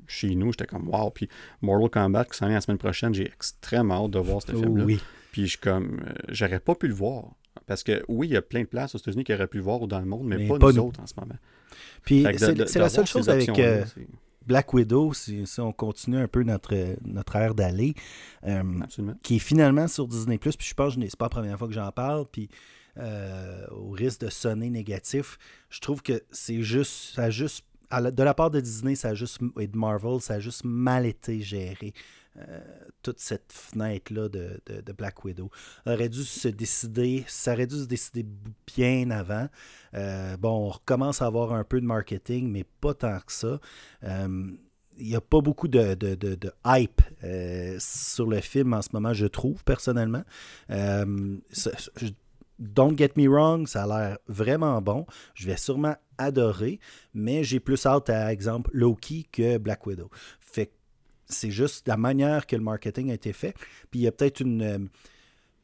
chez nous, j'étais comme wow. Puis Mortal Kombat qui s'en vient la semaine prochaine, j'ai extrêmement hâte de voir ce film-là. Oui. Puis je comme, euh, j'aurais pas pu le voir. Parce que oui, il y a plein de places aux États-Unis qui auraient pu le voir ou dans le monde, mais, pas, nous, autres en ce moment. Puis c'est la seule chose avec. Black Widow, si, on continue un peu notre, notre ère d'aller, euh, qui est finalement sur Disney+, puis je pense que c'est pas la première fois que j'en parle, puis euh, au risque de sonner négatif, je trouve que c'est juste, ça a juste de la part de Disney ça a juste, et de Marvel, ça a juste mal été géré. Euh, toute cette fenêtre-là de, Black Widow. aurait dû se décider, ça aurait dû se décider bien avant. Euh, bon, on recommence à avoir un peu de marketing, mais pas tant que ça. Euh, il n'y a pas beaucoup de, hype sur le film en ce moment, je trouve, personnellement. don't get me wrong, ça a l'air vraiment bon. Je vais sûrement adorer, mais j'ai plus hâte à, exemple, Loki que Black Widow. C'est juste la manière que le marketing a été fait. Puis il y a peut-être une euh,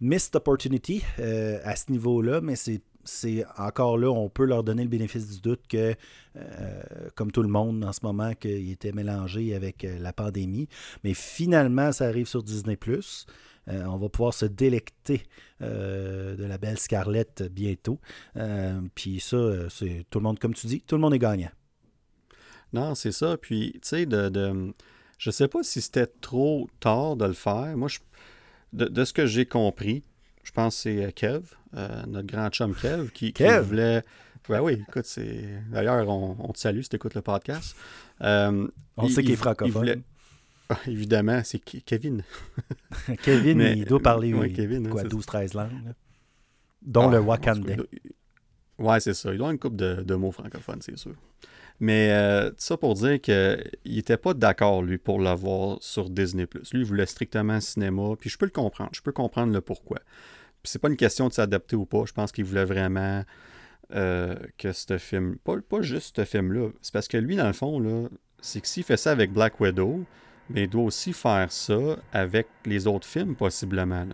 missed opportunity euh, à ce niveau-là, mais c'est encore là, on peut leur donner le bénéfice du doute que, euh, comme tout le monde en ce moment, qu'il était mélangé avec la pandémie. Mais finalement, ça arrive sur Disney ⁇ on va pouvoir se délecter de la belle Scarlett bientôt. Puis ça, c'est tout le monde, comme tu dis, tout le monde est gagnant. Non, c'est ça. Puis, tu sais, de je sais pas si c'était trop tard de le faire. Moi, de, ce que j'ai compris, je pense que c'est euh, Kev, euh, notre grand chum Kev, qui, voulait. Ben oui, écoute, c'est. D'ailleurs, on, te salue si tu écoutes le podcast. Euh, on sait qu'il est francophone. Ah, évidemment, c'est Kevin. Kevin, il doit parler oui, Kevin, quoi, 12-13 langues. Dont le ah, Wakanda. Ouais, c'est ça. Il doit une couple de mots francophones, c'est sûr. Mais euh, ça pour dire qu'il n'était pas d'accord, lui, pour l'avoir sur Disney. Lui, il voulait strictement cinéma. Puis je peux le comprendre. Je peux comprendre le pourquoi. Puis c'est pas une question de s'adapter ou pas. Je pense qu'il voulait vraiment euh, que ce film. Pas, pas juste ce film-là. C'est parce que lui, dans le fond, là, c'est que s'il fait ça avec Black Widow, mais il doit aussi faire ça avec les autres films, possiblement.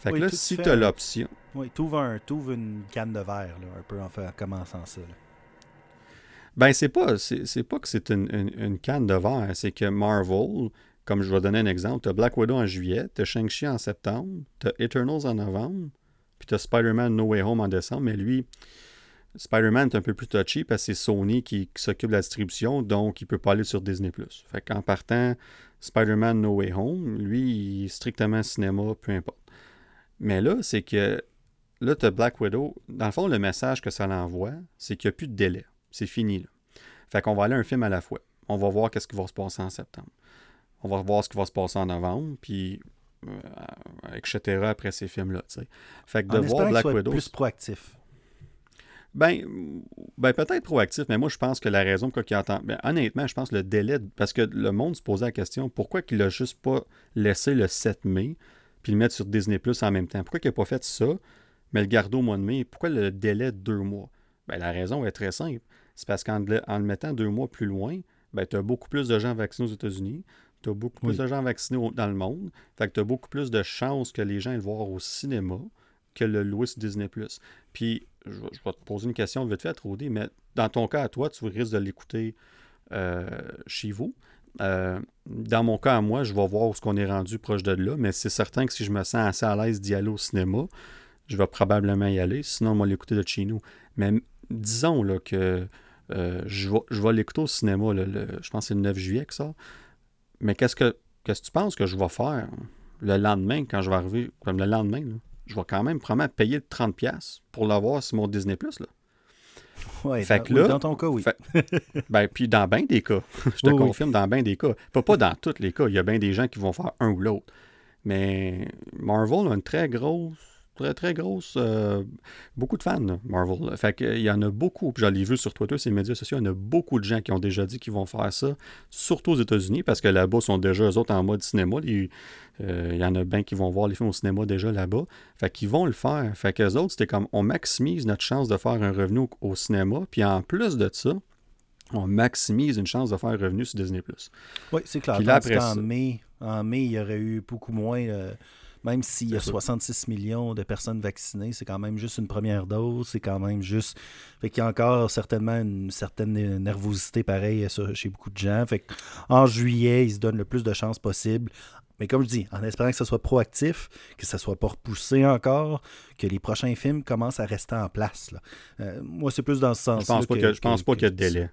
Fait que là, si tu as l'option. Oui, tu ouvres, une canne de verre, là, un peu en, fait, en commençant ça. Ben, c'est pas, c'est, pas que c'est une, canne de verre, c'est que Marvel, comme je vais donner un exemple, tu as Black Widow en juillet, tu as Shang-Chi en septembre, tu as Eternals en novembre, puis tu as Spider-Man No Way Home en décembre, mais lui, Spider-Man est un peu plus touchy parce que c'est Sony qui, s'occupe de la distribution, donc il peut pas aller sur Disney+. Fait qu'en partant, Spider-Man No Way Home, lui, il est strictement cinéma, peu importe. Mais là, c'est que là, tu Black Widow. Dans le fond, le message que ça l'envoie, c'est qu'il n'y a plus de délai. C'est fini. Là. Fait qu'on va aller un film à la fois. On va voir qu'est-ce qui va se passer en septembre. On va voir ce qui va se passer en novembre, puis euh, etc. après ces films-là. Fait que de voir Black Widow. plus proactif. Ben, ben peut-être proactif, mais moi je pense que la raison pour qu'il entend. Ben, honnêtement, je pense que le délai. Parce que le monde se posait la question pourquoi qu'il a juste pas laissé le 7 mai puis le mettre sur Disney Plus en même temps? Pourquoi il n'a pas fait ça, mais le garder au mois de mai? Pourquoi le délai de deux mois? Ben, La raison est très simple c'est parce qu'en le, mettant deux mois plus loin, ben, tu as beaucoup plus de gens vaccinés aux États-Unis, tu as beaucoup plus de gens vaccinés dans le monde, fait que tu as beaucoup plus de chances que les gens aillent le voir au cinéma que le louer sur Disney+. Puis, je, vais te poser une question vite fait, Rudy, mais dans ton cas à toi, tu risques de l'écouter euh, chez vous. Euh, dans mon cas à moi, je vais voir où ce qu'on est rendu proche de là, mais c'est certain que si je me sens assez à l'aise d'y aller au cinéma, je vais probablement y aller. Sinon, on va l'écouter de chez nous. Mais disons là, que euh, je vais, je l'écouter au cinéma, je pense que c'est le 9 juillet que ça. Mais qu'est-ce que, qu'est-ce que tu penses que je vais faire le lendemain quand je vais arriver, comme le lendemain, je vais quand même probablement payer 30$ pour l'avoir sur mon Disney Plus. Là. Dans, dans ton cas, oui. ben, puis dans bien des cas, je te confirme, dans bien des cas. Pas, pas dans tous les cas, il y a bien des gens qui vont faire un ou l'autre. Mais Marvel a une très grosse très, très grosse. Euh, beaucoup de fans, Marvel. Fait qu'il y en a beaucoup. Puis j'en ai vu sur Twitter, ces médias sociaux, il y en a beaucoup de gens qui ont déjà dit qu'ils vont faire ça, surtout aux États-Unis, parce que là-bas, sont déjà eux autres en mode cinéma. Euh, il y en a bien qui vont voir les films au cinéma déjà là-bas. Fait qu'ils vont le faire. Fait qu'eux autres, c'était comme on maximise notre chance de faire un revenu au, cinéma. Puis en plus de ça, on maximise une chance de faire un revenu sur Disney+. Oui, c'est clair. Puis là, après en, mai, en mai, il y aurait eu beaucoup moins... Euh, même s'il y a 66 millions de personnes vaccinées, c'est quand même juste une première dose, c'est quand même juste. Fait qu'il y a encore certainement une certaine nervosité pareille chez beaucoup de gens. Fait en juillet, ils se donnent le plus de chances possible. Mais comme je dis, en espérant que ce soit proactif, que ça soit pas repoussé encore, que les prochains films commencent à rester en place. Euh, moi, c'est plus dans ce sens. Je pense pas, que, je pense pas qu'il y a de délai.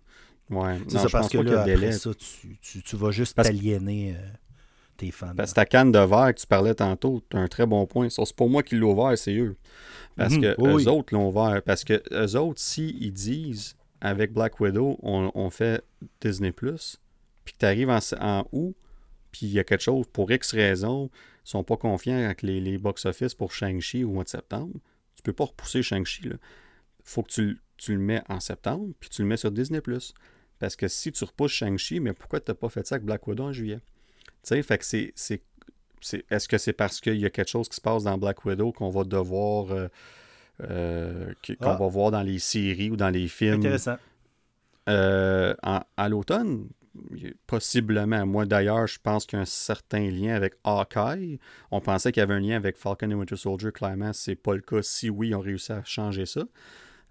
Ouais. C'est ça, parce que là, après ça, tu, vas juste t'aliéner. Euh, tes fans. Parce que ta canne de verre que tu parlais tantôt, tu as un très bon point. C'est pour moi qui l'ont ouvert, c'est eux. Parce mhm. que eux autres l'ont ouvert. Parce que eux autres, s'ils disent avec Black Widow, on, fait Disney Plus, puis que tu arrives en, en août, puis il y a quelque chose, pour X raisons, ils sont pas confiants avec les, box-office pour Shang-Chi au mois de septembre, tu peux pas repousser Shang-Chi. Il faut que tu, le mets en septembre, puis tu le mets sur Disney Plus. Parce que si tu repousses Shang-Chi, mais pourquoi tu n'as pas fait ça avec Black Widow en juillet? Tu sais, fait que c'est. Est-ce que c'est parce qu'il y a quelque chose qui se passe dans Black Widow qu'on va devoir. Euh, euh, qu'on ah. va voir dans les séries ou dans les films? Intéressant. Euh, à l'automne, possiblement. Moi, d'ailleurs, je pense qu'il y a un certain lien avec Hawkeye. On pensait qu'il y avait un lien avec Falcon et Winter Soldier. Clairement, c'est pas le cas. Si oui, ils ont réussi à changer ça.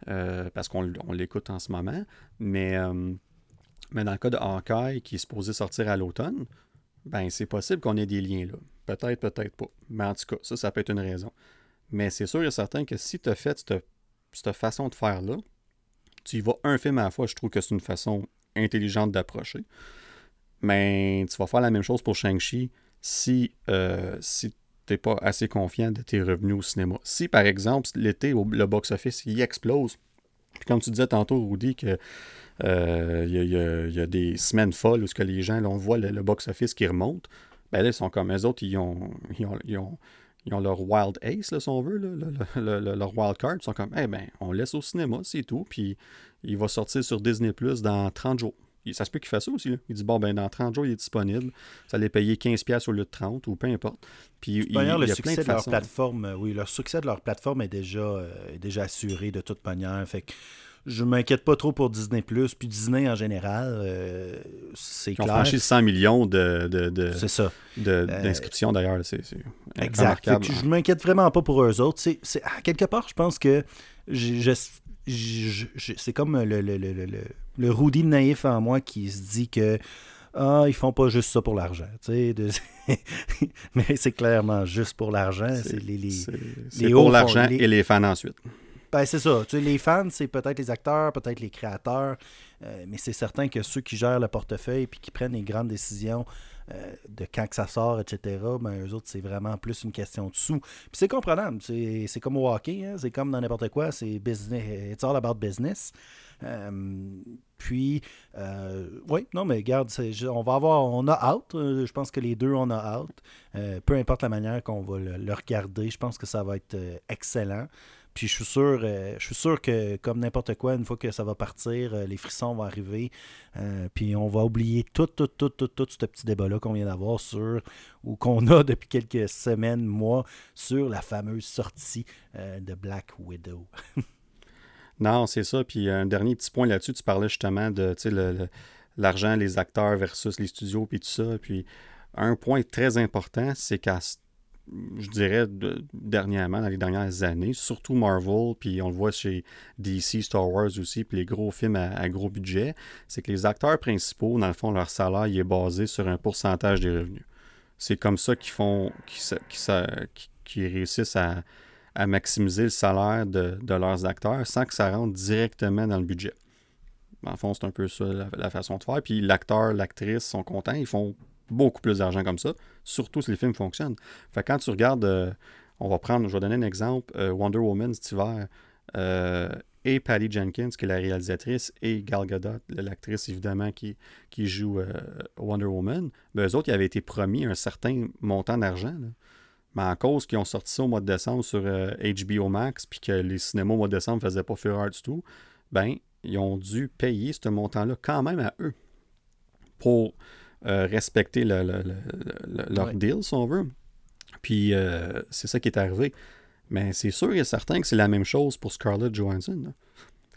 Euh, parce qu'on l'écoute en ce moment. Mais, mais dans le cas de Hawkeye, qui est supposé sortir à l'automne, ben c'est possible qu'on ait des liens là. Peut-être, peut-être pas. Mais en tout cas, ça, ça peut être une raison. Mais c'est sûr et certain que si tu as fait cette, façon de faire-là, tu y vas un film à la fois, je trouve que c'est une façon intelligente d'approcher. Mais tu vas faire la même chose pour Shang-Chi si, euh, si tu n'es pas assez confiant de tes revenus au cinéma. Si, par exemple, l'été, le box-office, il explose, puis comme tu disais tantôt, Rudy, que euh, il y, a des semaines folles où que les gens, on voit le, box-office qui remonte, ben là, ils sont comme eux autres, ils ont, ils ont ils ont leur Wild Ace, si on veut, leur Wild Card. Ils sont comme, eh ben, on laisse au cinéma, c'est tout. Puis il va sortir sur Disney Plus dans 30 jours. Ça se peut qu'il fasse ça aussi. Là. Il dit, bon, ben, dans 30 jours, il est disponible. Ça allait payer 15$ au lieu de 30 ou peu importe. Puis il, manière, le succès de, leur plateforme, euh, oui, leur succès de leur plateforme est déjà, euh, déjà assuré de toute manière. Fait que je m'inquiète pas trop pour Disney+, puis Disney en général, euh, c'est clair. Ils ont franchi 100 millions de, de, de d'inscriptions euh, d'ailleurs, c'est exact. je m'inquiète vraiment pas pour eux autres. C'est, à quelque part, je pense que c'est comme le, le, le, le, Rudy naïf en moi qui se dit que ah, ils font pas juste ça pour l'argent. Mais c'est clairement juste pour l'argent. C'est, les, les, pour l'argent et les fans ensuite. Ben, c'est ça. Tu sais, les fans, c'est peut-être les acteurs, peut-être les créateurs, euh, mais c'est certain que ceux qui gèrent le portefeuille et qui prennent les grandes décisions euh, de quand que ça sort, etc., ben, eux autres, c'est vraiment plus une question de sous. Puis c'est comprenable. C'est comme au hockey, hein. c'est comme dans n'importe quoi, c'est business. It's all about business. Euh, puis, oui, non, mais regarde, on va avoir, on a out. je pense que les deux, on a out. peu importe la manière qu'on va le, regarder, je pense que ça va être excellent. Puis je suis sûr, euh, je suis sûr que comme n'importe quoi, une fois que ça va partir, euh, les frissons vont arriver. Euh, puis on va oublier tout, tout, tout, tout, tout ce petit débat-là qu'on vient d'avoir sur, ou qu'on a depuis quelques semaines, mois, sur la fameuse sortie de Black Widow. non, c'est ça. Puis un dernier petit point là-dessus, tu parlais justement de l'argent, les acteurs versus les studios, puis tout ça. Puis un point très important, c'est qu'à je dirais, dernièrement, dans les dernières années, surtout Marvel, puis on le voit chez DC, Star Wars aussi, puis les gros films à, gros budget, c'est que les acteurs principaux, dans le fond, leur salaire il est basé sur un pourcentage des revenus. C'est comme ça qu'ils font, qu'ils réussissent à, maximiser le salaire de, leurs acteurs sans que ça rentre directement dans le budget. En fond, c'est un peu ça la façon de faire. Puis l'acteur, l'actrice sont contents, ils font beaucoup plus d'argent comme ça, surtout si les films fonctionnent. Fait quand tu regardes, euh, on va prendre, je vais donner un exemple, euh, Wonder Woman cet hiver, euh, et Patty Jenkins, qui est la réalisatrice, et Gal Gadot, l'actrice évidemment qui, qui joue Wonder Woman, ben, eux autres, ils avaient été promis un certain montant d'argent. Mais en cause qu'ils ont sorti ça au mois de décembre sur HBO Max, puis que les cinémas au mois de décembre ne faisaient pas fureur du tout, ben, ils ont dû payer ce montant-là quand même à eux pour euh, respecter leur deal, si on veut. Puis euh, c'est ça qui est arrivé. Mais c'est sûr et certain que c'est la même chose pour Scarlett Johansson.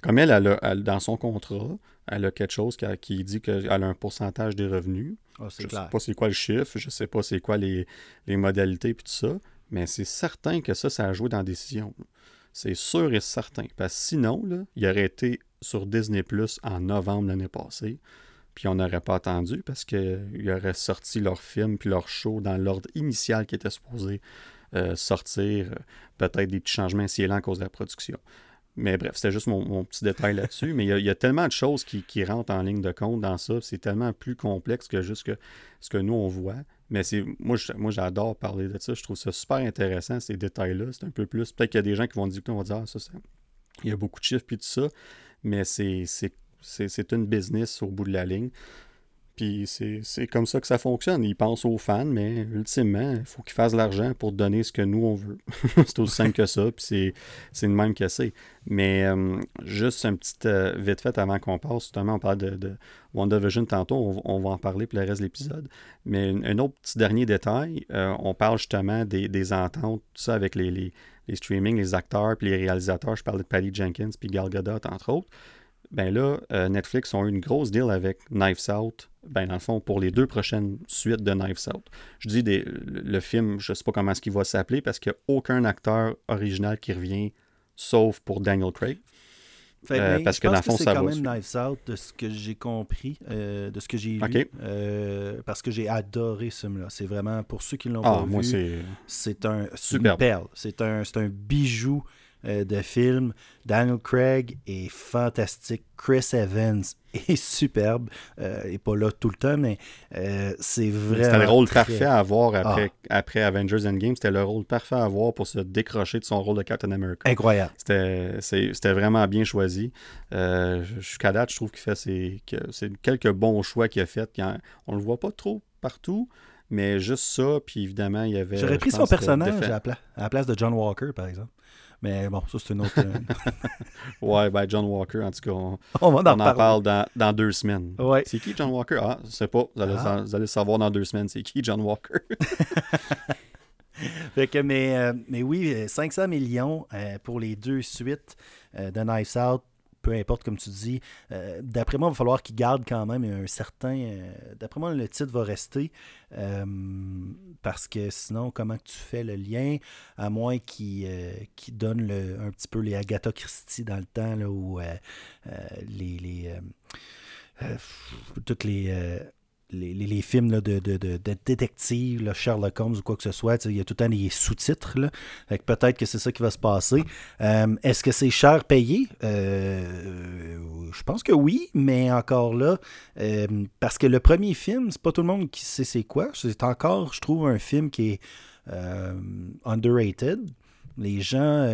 Comme elle, elle, dans son contrat, elle a quelque chose qui, dit qu'elle a un pourcentage des revenus. Ah, je ne sais pas c'est quoi le chiffre, je ne sais pas c'est quoi les, modalités et tout ça, mais c'est certain que ça, ça a joué dans la décision. C'est sûr et certain. Parce que sinon, là, il aurait été sur Disney Plus en novembre l'année passée puis on n'aurait pas attendu parce qu'ils auraient sorti leur film puis leur show dans l'ordre initial qui était supposé euh, sortir. Euh, peut-être des petits changements ici à cause de la production. Mais bref, c'était juste mon, petit détail là-dessus. Mais il y, a, tellement de choses qui, rentrent en ligne de compte dans ça. C'est tellement plus complexe que juste ce que nous, on voit. Mais c'est moi, moi j'adore parler de ça. Je trouve ça super intéressant, ces détails-là. C'est un peu plus. Peut-être qu'il y a des gens qui vont dire, on va dire, ah, ça, il y a beaucoup de chiffres puis tout ça. Mais c'est c'est une business au bout de la ligne. Puis c'est comme ça que ça fonctionne. Ils pensent aux fans, mais ultimement, il faut qu'ils fassent l'argent pour donner ce que nous, on veut. c'est aussi simple que ça, puis c'est le même que c'est. Mais euh, juste un petit euh, vite fait avant qu'on passe, justement, on parle de, de WandaVision tantôt, on, va en parler pour le reste de l'épisode. Mais un, autre petit dernier détail, euh, on parle justement des, des, ententes, tout ça avec les, les, les streamings, les acteurs, puis les réalisateurs. Je parlais de Patty Jenkins, puis Gal Gadot, entre autres ben là, euh, Netflix ont eu une grosse deal avec Knives Out, ben dans le fond, pour les deux prochaines suites de Knives Out. Je dis des, le film, je ne sais pas comment est-ce qu'il va s'appeler parce qu'il n'y a aucun acteur original qui revient, sauf pour Daniel Craig. Euh, parce que dans le fond, c'est quand même Knives Out de ce que j'ai compris, euh, de ce que j'ai lu. parce que j'ai adoré ce film-là. C'est vraiment, pour ceux qui l'ont ah, pas vu, c'est un, super perle. C'est un, un bijou euh, de film. Daniel Craig est fantastique. Chris Evans est superbe. Euh, il n'est pas là tout le temps, mais euh, c'est vraiment. C'était le rôle parfait à avoir après, ah. après Avengers Endgame. C'était le rôle parfait à avoir pour se décrocher de son rôle de Captain America. Incroyable. C'était vraiment bien choisi. Jusqu'à date, je trouve qu'il fait c'est quelques bons choix qu'il a fait. On ne le voit pas trop partout. Mais juste ça, puis évidemment, il y avait. J'aurais pris son personnage à la place de John Walker, par exemple. Mais bon, ça, c'est une autre. Euh, ouais, ben John Walker, en tout cas, on, on, en, parle dans, dans, deux semaines. Ouais. C'est qui John Walker? Ah, je sais pas. Vous allez, ah. vous allez savoir dans deux semaines, c'est qui John Walker fait que, mais, euh, mais oui, 500 euh, millions pour les deux suites de Nice Out peu importe, comme tu dis. Euh, d'après moi, il va falloir qu'il garde quand même un certain. Euh, d'après moi, le titre va rester. Euh, parce que sinon, comment tu fais le lien À moins qu'il donne un petit peu les Agatha Christie dans le temps, là, où les toutes les les, films de, de, de, détective, Sherlock Holmes ou quoi que ce soit, il y a tout le temps des sous-titres. Peut-être que c'est ça qui va se passer. Euh, est-ce que c'est cher payé? Euh, je pense que oui, mais encore là, euh, parce que le premier film, c'est pas tout le monde qui sait c'est quoi. C'est encore, je trouve, un film qui est underrated. Les gens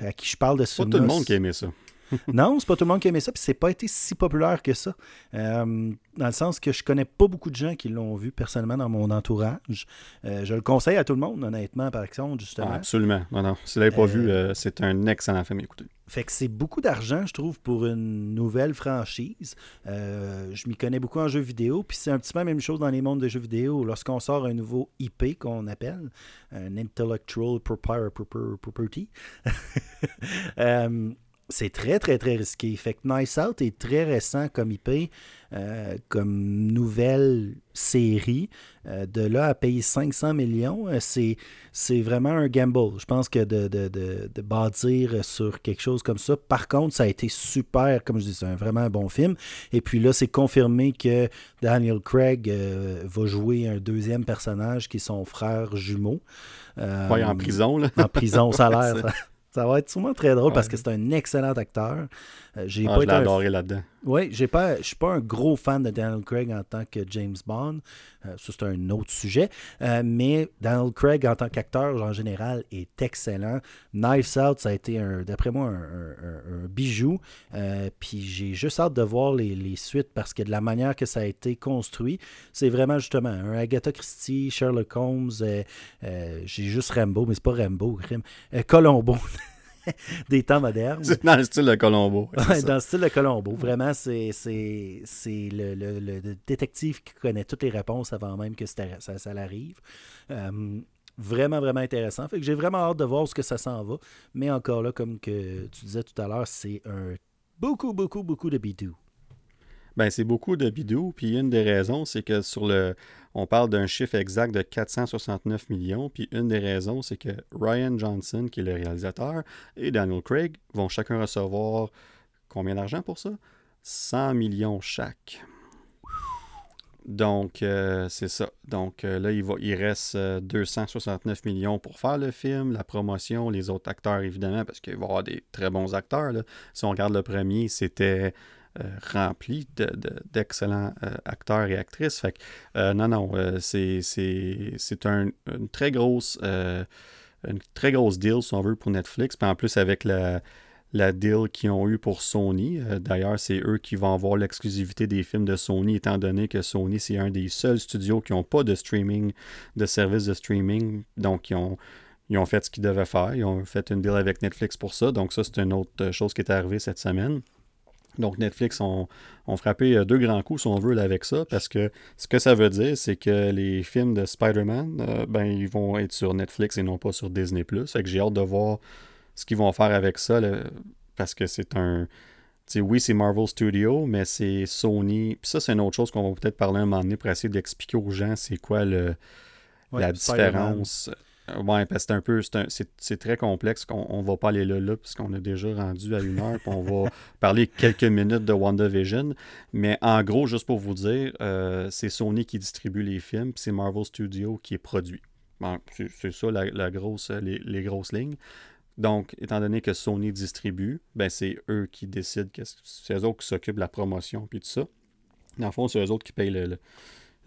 à qui je parle de ce film. Pas tout le monde qui aimait ça. non, c'est pas tout le monde qui aimait ça, puis c'est pas été si populaire que ça. Euh, dans le sens que je connais pas beaucoup de gens qui l'ont vu personnellement dans mon entourage. Euh, je le conseille à tout le monde, honnêtement, par exemple, justement. Ah, absolument. Non, non. Si vous l'avez pas vu, euh, c'est un excellent film à écouter. Fait que c'est beaucoup d'argent, je trouve, pour une nouvelle franchise. je m'y connais beaucoup en jeux vidéo, puis c'est un petit peu la même chose dans les mondes de jeux vidéo. Lorsqu'on sort un nouveau IP qu'on appelle, un Intellectual Property, c'est très, très, très risqué. Fait que Nice Out est très récent comme IP, euh, comme nouvelle série. Euh, de là à payer 500 millions, euh, c'est, c'est vraiment un gamble. Je pense que de, de, de, bâtir sur quelque chose comme ça. Par contre, ça a été super, comme je dis, c'est un, vraiment un bon film. Et puis là, c'est confirmé que Daniel Craig va jouer un deuxième personnage qui est son frère jumeau. ouais, en prison, là. En prison, ça a l'air. Ça va être sûrement très drôle parce que c'est un excellent acteur. Euh, j'ai ah, pas je l'ai adoré là-dedans. Oui, j'ai pas, je suis pas un gros fan de Daniel Craig en tant que James Bond. Euh, ça, c'est un autre sujet. Euh, mais Daniel Craig en tant qu'acteur, en général, est excellent. Knives Out, ça a été, d'après moi, un, bijou. puis j'ai juste hâte de voir les, les, suites parce que de la manière que ça a été construit, c'est vraiment justement un Agatha Christie, Sherlock Holmes. j'ai juste Rambo, mais c'est pas Rambo, Colombo. des temps modernes. Dans le style de Colombo. dans le style de Colombo. Vraiment, c'est le, le, le, détective qui connaît toutes les réponses avant même que ça, ça, l'arrive. Euh, vraiment, vraiment intéressant. Fait que j'ai vraiment hâte de voir ce que ça s'en va. Mais encore là, comme que tu disais tout à l'heure, c'est un beaucoup, beaucoup, beaucoup de bidou. Ben, c'est beaucoup de bidou. Puis une des raisons, c'est que sur le. On parle d'un chiffre exact de 469 millions. Puis une des raisons, c'est que Ryan Johnson, qui est le réalisateur, et Daniel Craig vont chacun recevoir combien d'argent pour ça? 100 millions chaque. Donc, euh, c'est ça. Donc, euh, là, il, va, il reste 269 euh, millions pour faire le film, la promotion, les autres acteurs, évidemment, parce qu'il va y avoir des très bons acteurs. Si on regarde le premier, c'était rempli d'excellents euh, acteurs et actrices. Fait euh, non, non, c'est un, une très grosse une très grosse deal, si on veut, pour Netflix. Puis en plus, avec la, la deal qu'ils ont eu pour Sony. Euh, d'ailleurs, c'est eux qui vont avoir l'exclusivité des films de Sony, étant donné que Sony, c'est un des seuls studios qui n'ont pas de streaming, de service de streaming. Donc, ils ont, ils ont fait ce qu'ils devaient faire. Ils ont fait une deal avec Netflix pour ça. Donc, ça, c'est une autre chose qui est arrivée cette semaine. Donc, Netflix ont, frappé euh, deux grands coups, si on veut, avec ça, parce que ce que ça veut dire, c'est que les films de Spider-Man, euh, ben, ils vont être sur Netflix et non pas sur Disney+. Fait que j'ai hâte de voir ce qu'ils vont faire avec ça, parce que c'est un... oui, c'est Marvel Studio, mais c'est Sony. Puis ça, c'est une autre chose qu'on va peut-être parler un moment donné pour essayer d'expliquer aux gens c'est quoi le, la différence. Euh, ouais, parce que c'est un peu, c'est très complexe. qu'on ne va pas aller là, là, puisqu'on est déjà rendu à une heure, puis on va parler quelques minutes de WandaVision. Mais en gros, juste pour vous dire, euh, c'est Sony qui distribue les films, puis c'est Marvel Studio qui est produit. c'est ça la, grosse, les, grosses lignes. Donc, étant donné que Sony distribue, ben c'est eux qui décident, c'est eux autres qui s'occupent de la promotion puis tout ça. Dans le fond, c'est eux autres qui payent le, le,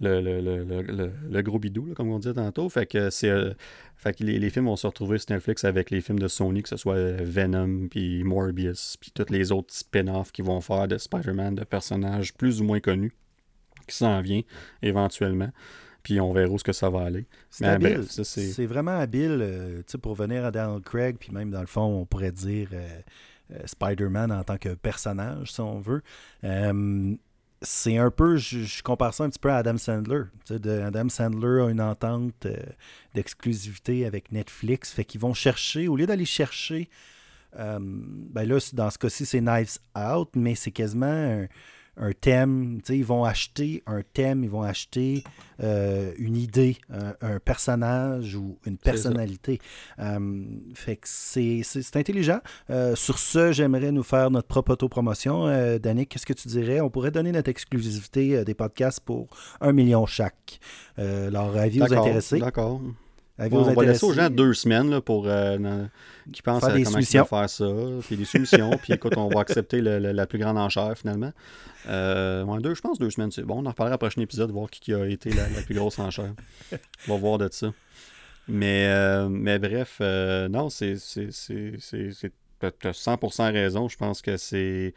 gros bidou, comme on disait tantôt. Fait que c'est euh, fait que les, films vont se retrouver sur Netflix avec les films de Sony, que ce soit Venom, puis Morbius, puis tous les autres spin-offs qu'ils vont faire de Spider-Man, de personnages plus ou moins connus, qui s'en vient éventuellement puis on verra où ce que ça va aller. C'est vraiment habile, euh, pour venir à Donald Craig, puis même dans le fond, on pourrait dire euh, euh, Spider-Man en tant que personnage, si on veut. C'est un peu, je, compare ça un petit peu à Adam Sandler. Adam Sandler a une entente d'exclusivité avec Netflix, fait qu'ils vont chercher, au lieu d'aller chercher, ben là, dans ce cas-ci, c'est Knives Out, mais c'est quasiment un thème, ils vont acheter un thème, ils vont acheter euh, une idée, un, personnage ou une personnalité. Euh, fait que c'est, intelligent. Euh, sur ce, j'aimerais nous faire notre propre auto-promotion. Danick, qu'est-ce que tu dirais? On pourrait donner notre exclusivité des podcasts pour un million chaque. alors, avis vous intéresser? D'accord on va laisser aux gens deux semaines là, pour euh, qui pensent à comment ils vont faire ça, puis des solutions, puis écoute, on va accepter la plus grande enchère finalement. Euh, deux, je pense deux semaines, c'est bon. On en reparlera au prochain épisode, voir qui, a été la, plus grosse enchère. On va voir de ça. Mais, euh, mais bref, non, c'est. Tu as 100% raison. Je pense que c'est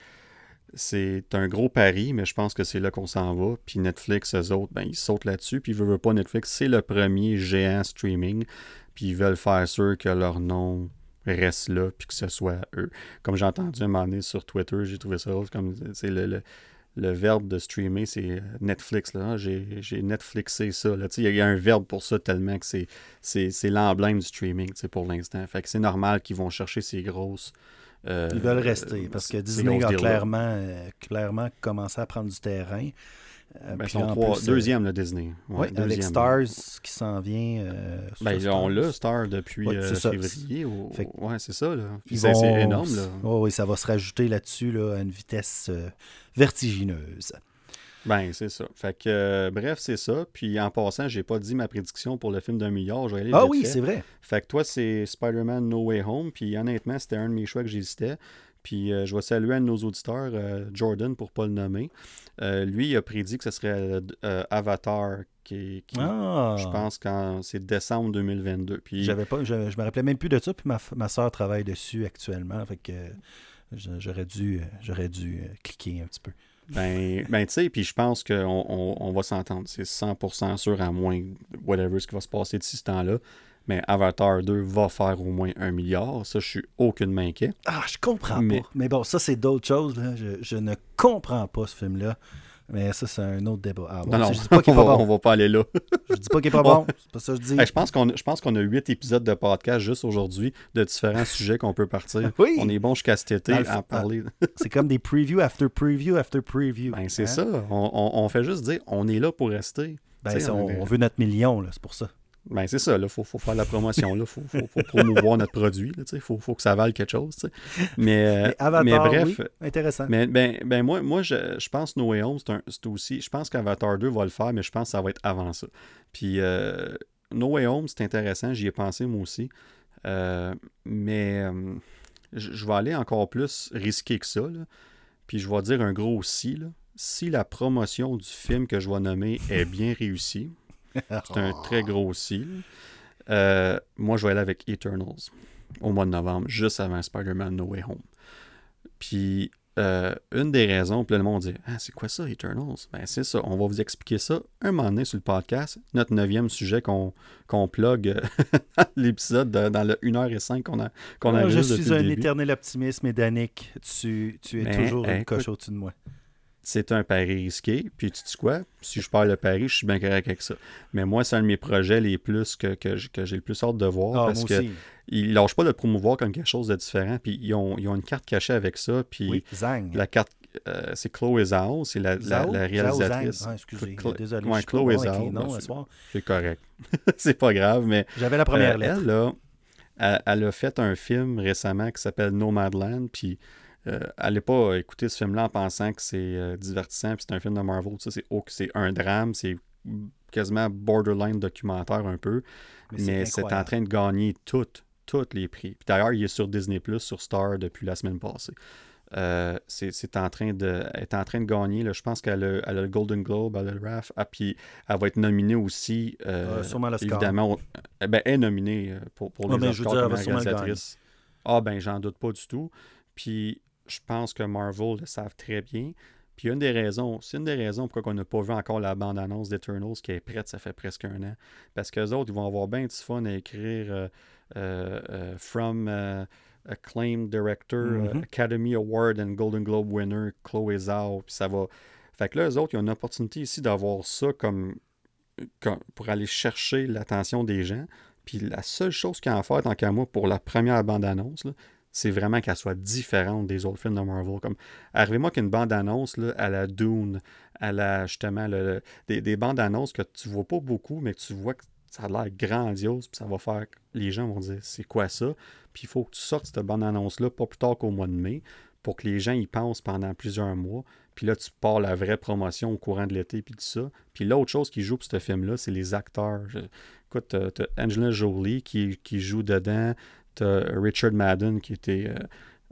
c'est un gros pari, mais je pense que c'est là qu'on s'en va. Puis Netflix, eux autres, ben, ils sautent là-dessus. Puis ils veulent pas Netflix, c'est le premier géant streaming. Puis ils veulent faire sûr que leur nom reste là, puis que ce soit eux. Comme j'ai entendu un moment donné sur Twitter, j'ai trouvé ça comme c'est le, verbe de streamer, c'est Netflix. Là. J'ai, Netflixé ça. Il y, a un verbe pour ça tellement que c'est, c'est, l'emblème du streaming pour l'instant. Fait que c'est normal qu'ils vont chercher ces grosses euh, Ils veulent rester parce que Disney a clairement, euh, clairement commencé à prendre du terrain. Euh, ben, trois, deuxième, le Disney. oui, avec Stars qui s'en vient. ben, on l'a, Star, depuis février. Oui, c'est ça. C'est énorme. Là. oui, ça va se rajouter là-dessus là, à une vitesse vertigineuse. Ben, c'est ça. Fait que, euh, bref, c'est ça. Puis en passant, j'ai pas dit ma prédiction pour le film d'un milliard. ah oui, c'est vrai. Fait que toi, c'est Spider-Man No Way Home. Puis honnêtement, c'était un de mes choix que j'hésitais. Puis euh, je vais saluer un de nos auditeurs, euh, Jordan, pour pas le nommer. lui, il a prédit que ce serait Avatar, qui, ah. je pense, quand c'est décembre 2022. Puis... J'avais pas, je, me rappelais même plus de ça. Puis ma, ma soeur travaille dessus actuellement. Fait que j'aurais dû, j'aurais dû cliquer un petit peu. Ben, ben tu sais, puis je pense qu'on on, va s'entendre. C'est 100% sûr, à moins whatever ce qui va se passer d'ici ce temps-là. Mais Avatar 2 va faire au moins un milliard. Ça, je suis aucunement inquiet. Ah, je comprends pas. Mais bon, ça, c'est d'autres choses. Je, je, ne comprends pas ce film-là. Mais ça, c'est un autre débat. Ah, non, non, je dis pas qu'il est pas bon. on va pas aller là. je dis pas qu'il est pas bon. C'est pas ça que je dis. je pense qu'on a huit épisodes de podcast juste aujourd'hui de différents sujets qu'on peut partir. Oui. On est bon jusqu'à cet été à parler. c'est comme des previews after preview after preview. Ben, c'est hein? ça. On, on, fait juste dire on est là pour rester. Ben, on, veut notre million, c'est pour ça. Ben, c'est ça, il faut, faut, faire la promotion, il faut, faut, faut, promouvoir notre produit, il faut, faut, que ça vale quelque chose. Mais, euh, mais, bref. intéressant. Mais ben, ben moi, moi je, je pense No Way Home, c'est aussi. Je pense qu'Avatar 2 va le faire, mais je pense que ça va être avant ça. Puis euh, No Way Home, c'est intéressant, j'y ai pensé moi aussi. Euh, mais je, vais aller encore plus risqué que ça. Puis je vais dire un gros si. Si la promotion du film que je vais nommer est bien réussie, c'est un très gros si. Euh, moi, je vais aller avec Eternals au mois de novembre, juste avant Spider-Man No Way Home. Puis euh, une des raisons, puis le monde dit Ah, c'est quoi ça, Eternals? Ben, c'est ça. On va vous expliquer ça un moment donné sur le podcast. Notre neuvième sujet qu'on qu'on plug euh, l'épisode dans le 1h05 qu'on a, qu'on a ah, Je suis un éternel optimiste, mais Danick, tu, tu es toujours une coche au-dessus de moi c'est un pari risqué. Puis tu dis quoi? Si je perds le pari, je suis bien correct avec ça. Mais moi, c'est un de mes projets les plus que, que, j'ai le plus hâte de voir. Ah, parce qu'ils ne lâchent pas de promouvoir comme quelque chose de différent. Puis ils ont, ils ont une carte cachée avec ça. Puis oui, Zang. La carte, euh, c'est Chloé Zhao, c'est la, la, réalisatrice. Ah, excusez, désolé. Ouais, Chloé Zhao. c'est correct. c'est pas grave, mais. J'avais la première euh, lettre. Elle, là, elle, elle, a fait un film récemment qui s'appelle Nomadland. Puis euh, allez pas écouter ce film-là en pensant que c'est euh, divertissant, puis c'est un film de Marvel. Ça, c'est, c'est un drame, c'est quasiment borderline documentaire un peu, mais, c'est, en train de gagner toutes, tous les prix. Puis d'ailleurs, il est sur Disney Plus, sur Star depuis la semaine passée. Euh, c'est, en train de est en train de gagner. Là, je pense qu'elle a, le Golden Globe, elle a le RAF. Ah, puis elle va être nominée aussi. Euh, sûrement évidemment, eh ben, elle est nominée pour, pour les Oscars comme Ah ben j'en doute pas du tout. Puis je pense que Marvel le savent très bien. Puis une des raisons, c'est une des raisons pourquoi on n'a pas vu encore la bande-annonce d'Eternals qui est prête, ça fait presque un an. Parce qu'eux autres, ils vont avoir bien du fun à écrire euh, euh, euh, From Acclaimed Director, mm-hmm. Academy Award and Golden Globe winner, Chloe Zhao. Puis ça va. Fait que là, eux autres, ils ont une opportunité ici d'avoir ça comme, pour aller chercher l'attention des gens. Puis la seule chose qu'ils ont à faire, tant qu'à moi, pour la première bande-annonce, c'est vraiment qu'elle soit différente des autres films de Marvel. Comme, arrivez-moi qu'une bande-annonce à la Dune, à la, justement, des, bandes-annonces que tu vois pas beaucoup, mais que tu vois que ça a l'air grandiose, puis ça va faire les gens vont dire c'est quoi ça? Puis il faut que tu sortes cette bande-annonce-là pas plus tard qu'au mois de mai pour que les gens y pensent pendant plusieurs mois. Puis là, tu pars la vraie promotion au courant de l'été, puis tout ça. Puis l'autre chose qui joue pour ce film-là, c'est les acteurs. écoute, tu as Angelina Jolie qui joue dedans. Richard Madden qui était euh,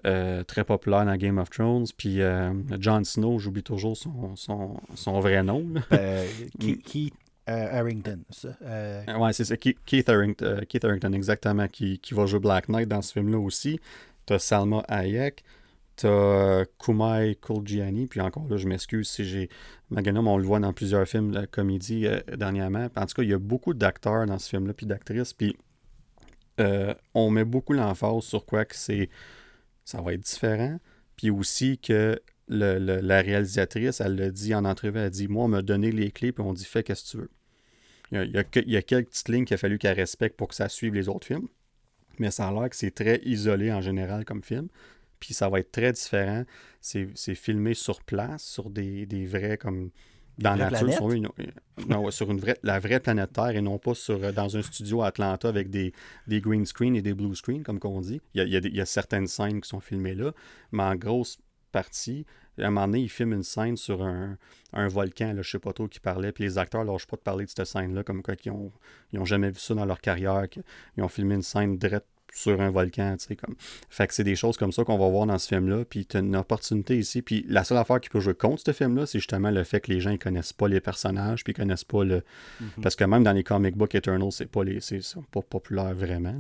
euh, très populaire dans Game of Thrones. Puis euh, Jon Snow, j'oublie toujours son, son, son, vrai nom. Keith Harrington, ça? Ouais, c'est ça. Keith Harrington, Keith Harrington, exactement, qui, qui, va jouer Black Knight dans ce film-là aussi. T'as Salma Hayek. T'as Kumai Kulgiani, puis encore là, je m'excuse si j'ai. Maganum, on le voit dans plusieurs films de comédie dernièrement. En tout cas, il y a beaucoup d'acteurs dans ce film-là, puis d'actrices. Puis euh, on met beaucoup l'emphase sur quoi que c'est ça va être différent. Puis aussi que la réalisatrice, elle l'a dit en entrevue, elle dit Moi, on m'a donné les clés, puis on dit Fais ce que tu veux. Il y, a, il y a quelques petites lignes qu'il a fallu qu'elle respecte pour que ça suive les autres films. Mais ça a l'air que c'est très isolé en général comme film. Puis ça va être très différent. C'est filmé sur place, sur des, des vrais comme dans la nature, sur une, non, sur une vraie, la vraie planète Terre et non pas sur, euh, dans un studio à Atlanta avec des, des green screen et des blue screen, comme on dit. Il y, a, il, y a, certaines scènes qui sont filmées là, mais en grosse partie, à un moment donné, ils filment une scène sur un, un volcan, là, je sais pas trop qui parlait, puis les acteurs lâchent pas de parler de cette scène-là, comme quoi ils ont, ils ont jamais vu ça dans leur carrière, ils ont filmé une scène direct sur un volcan, tu sais, comme. Fait que c'est des choses comme ça qu'on va voir dans ce film-là, puis tu as une opportunité ici, puis la seule affaire qui peut jouer contre ce film-là, c'est justement le fait que les gens ils connaissent pas les personnages, puis ils connaissent pas le... Mhm. Parce que même dans les comic books Eternal, c'est pas les... c'est pas populaire vraiment,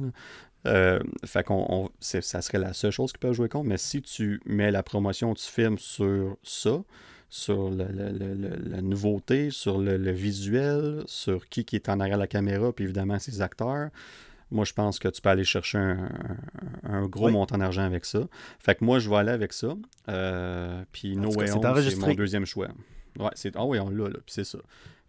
euh, fait qu'on ça serait la seule chose qui peut jouer contre, mais si tu mets la promotion du film sur ça, sur la nouveauté, sur le, visuel, sur qui, qui est en arrière de la caméra, puis évidemment ses acteurs, moi, je pense que tu peux aller chercher un, gros montant d'argent avec ça. Fait que moi, je vais aller avec ça. Euh, puis No Way Home, c'est mon deuxième choix. Ouais, c'est... Ah oui, on l'a, là. Puis c'est ça.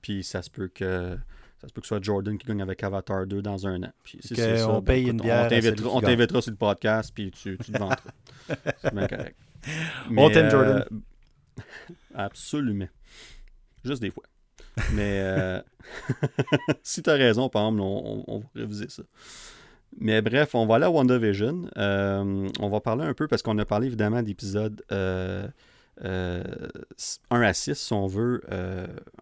Puis ça se peut que... Ça se peut que ce soit Jordan qui gagne avec Avatar 2 dans un an. Puis si c'est ça, on ben, paye une bière. On t'invitera, sur le podcast, puis tu, tu te vanteras. c'est bien correct. on t'aime, Jordan. Euh, absolument. Juste des fois. Mais euh, si tu as raison, par exemple, on, va réviser ça. Mais bref, on va aller à WandaVision. Euh, on va parler un peu parce qu'on a parlé évidemment d'épisodes euh, 1 à 6, si on veut,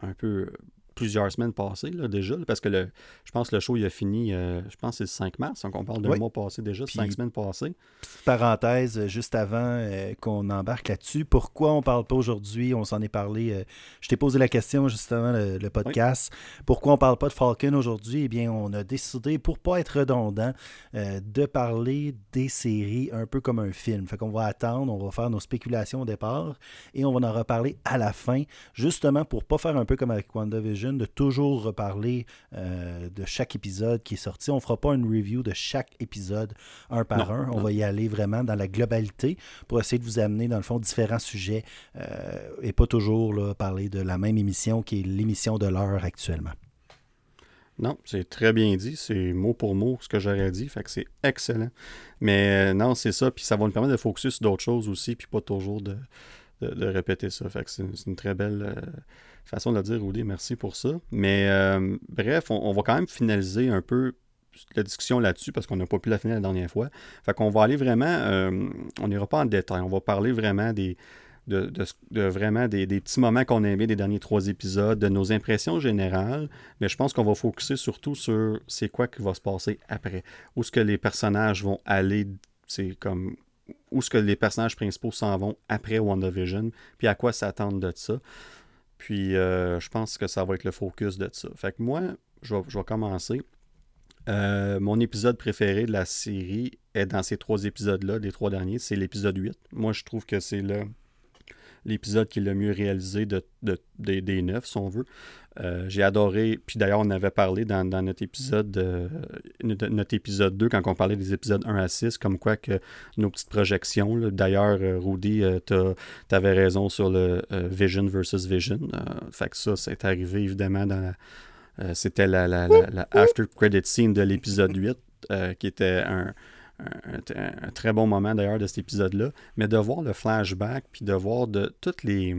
un peu plusieurs semaines passées là, déjà, parce que le, je pense que le show il a fini, euh, je pense que c'est le 5 mars, donc on parle d'un mois passé déjà, cinq semaines passées. Petite parenthèse, euh, juste avant euh, qu'on embarque là-dessus, pourquoi on parle pas aujourd'hui, on s'en est parlé, je t'ai posé la question juste avant le, podcast, pourquoi on parle pas de Falcon aujourd'hui, eh bien on a décidé, pour pas être redondant, de parler des séries un peu comme un film. Fait qu'on va attendre, on va faire nos spéculations au départ, et on va en reparler à la fin, justement pour pas faire un peu comme avec WandaVision, de toujours reparler euh, de chaque épisode qui est sorti. On ne fera pas une review de chaque épisode un par un. On va y aller vraiment dans la globalité pour essayer de vous amener, dans le fond, différents sujets euh, et pas toujours là, parler de la même émission qui est l'émission de l'heure actuellement. Non, c'est très bien dit. C'est mot pour mot ce que j'aurais dit. Fait que c'est excellent. Mais euh, non, c'est ça. Puis ça va nous permettre de focuser sur d'autres choses aussi. Puis pas toujours de, de, répéter ça. Fait c'est une très belle façon de le dire, Rudy. Merci pour ça. Mais euh, bref, on, va quand même finaliser un peu la discussion là-dessus parce qu'on n'a pas pu la finir la dernière fois. Fait va aller vraiment, euh, on n'ira pas en détail, on va parler vraiment des, de, vraiment des, petits moments qu'on a aimés des derniers trois épisodes, de nos impressions générales, mais je pense qu'on va focuser surtout sur c'est quoi qui va se passer après, où est-ce que les personnages vont aller, c'est comme où est-ce que les personnages principaux s'en vont après WandaVision, puis à quoi s'attendre de ça. Puis euh, je pense que ça va être le focus de ça. Fait que moi, je vais, commencer. Euh, mon épisode préféré de la série est dans ces trois épisodes-là, les trois derniers, c'est l'épisode 8. Moi, je trouve que c'est l'épisode qui est le mieux réalisé de, des neuf, si on veut. Euh, j'ai adoré, puis d'ailleurs, on avait parlé dans, notre épisode euh, notre épisode 2, quand on parlait des épisodes 1 à 6, comme quoi que nos petites projections. D'ailleurs, euh, Rudy, tu avais raison sur le Vision versus Vision. fait que ça, c'est arrivé évidemment dans la. C'était la, la, after credit scene de l'épisode 8, qui était un, un, très bon moment d'ailleurs de cet épisode-là. Mais de voir le flashback, puis de voir de toutes les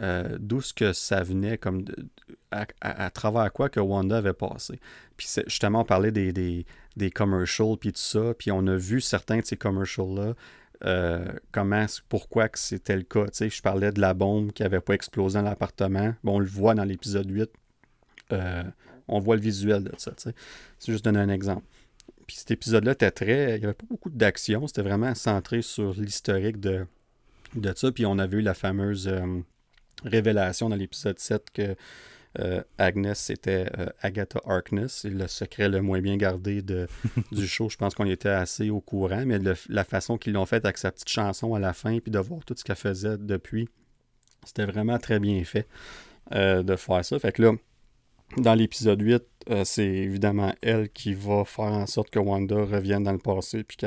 euh, d'où ce que ça venait, comme à, travers quoi que Wanda avait passé. Puis justement, on parlait des, des, des commercials, puis tout ça, puis on a vu certains de ces commercials-là, euh, comment, pourquoi que c'était le cas. je parlais de la bombe qui n'avait pas explosé dans l'appartement. Bon, on le voit dans l'épisode 8. Euh, on voit le visuel de ça. C'est juste donner un exemple. Puis cet épisode-là était très. Il n'y avait pas beaucoup d'action. C'était vraiment centré sur l'historique de, de ça. Puis on avait eu la fameuse révélation dans l'épisode 7 que euh, Agnes c'était euh, Agatha Harkness, le secret le moins bien gardé de, du show. Je pense qu'on était assez au courant, mais la façon qu'ils l'ont fait avec sa petite chanson à la fin, puis de voir tout ce qu'elle faisait depuis, c'était vraiment très bien fait euh, de faire ça. Fait que là, dans l'épisode 8, c'est évidemment elle qui va faire en sorte que Wanda revienne dans le passé, puis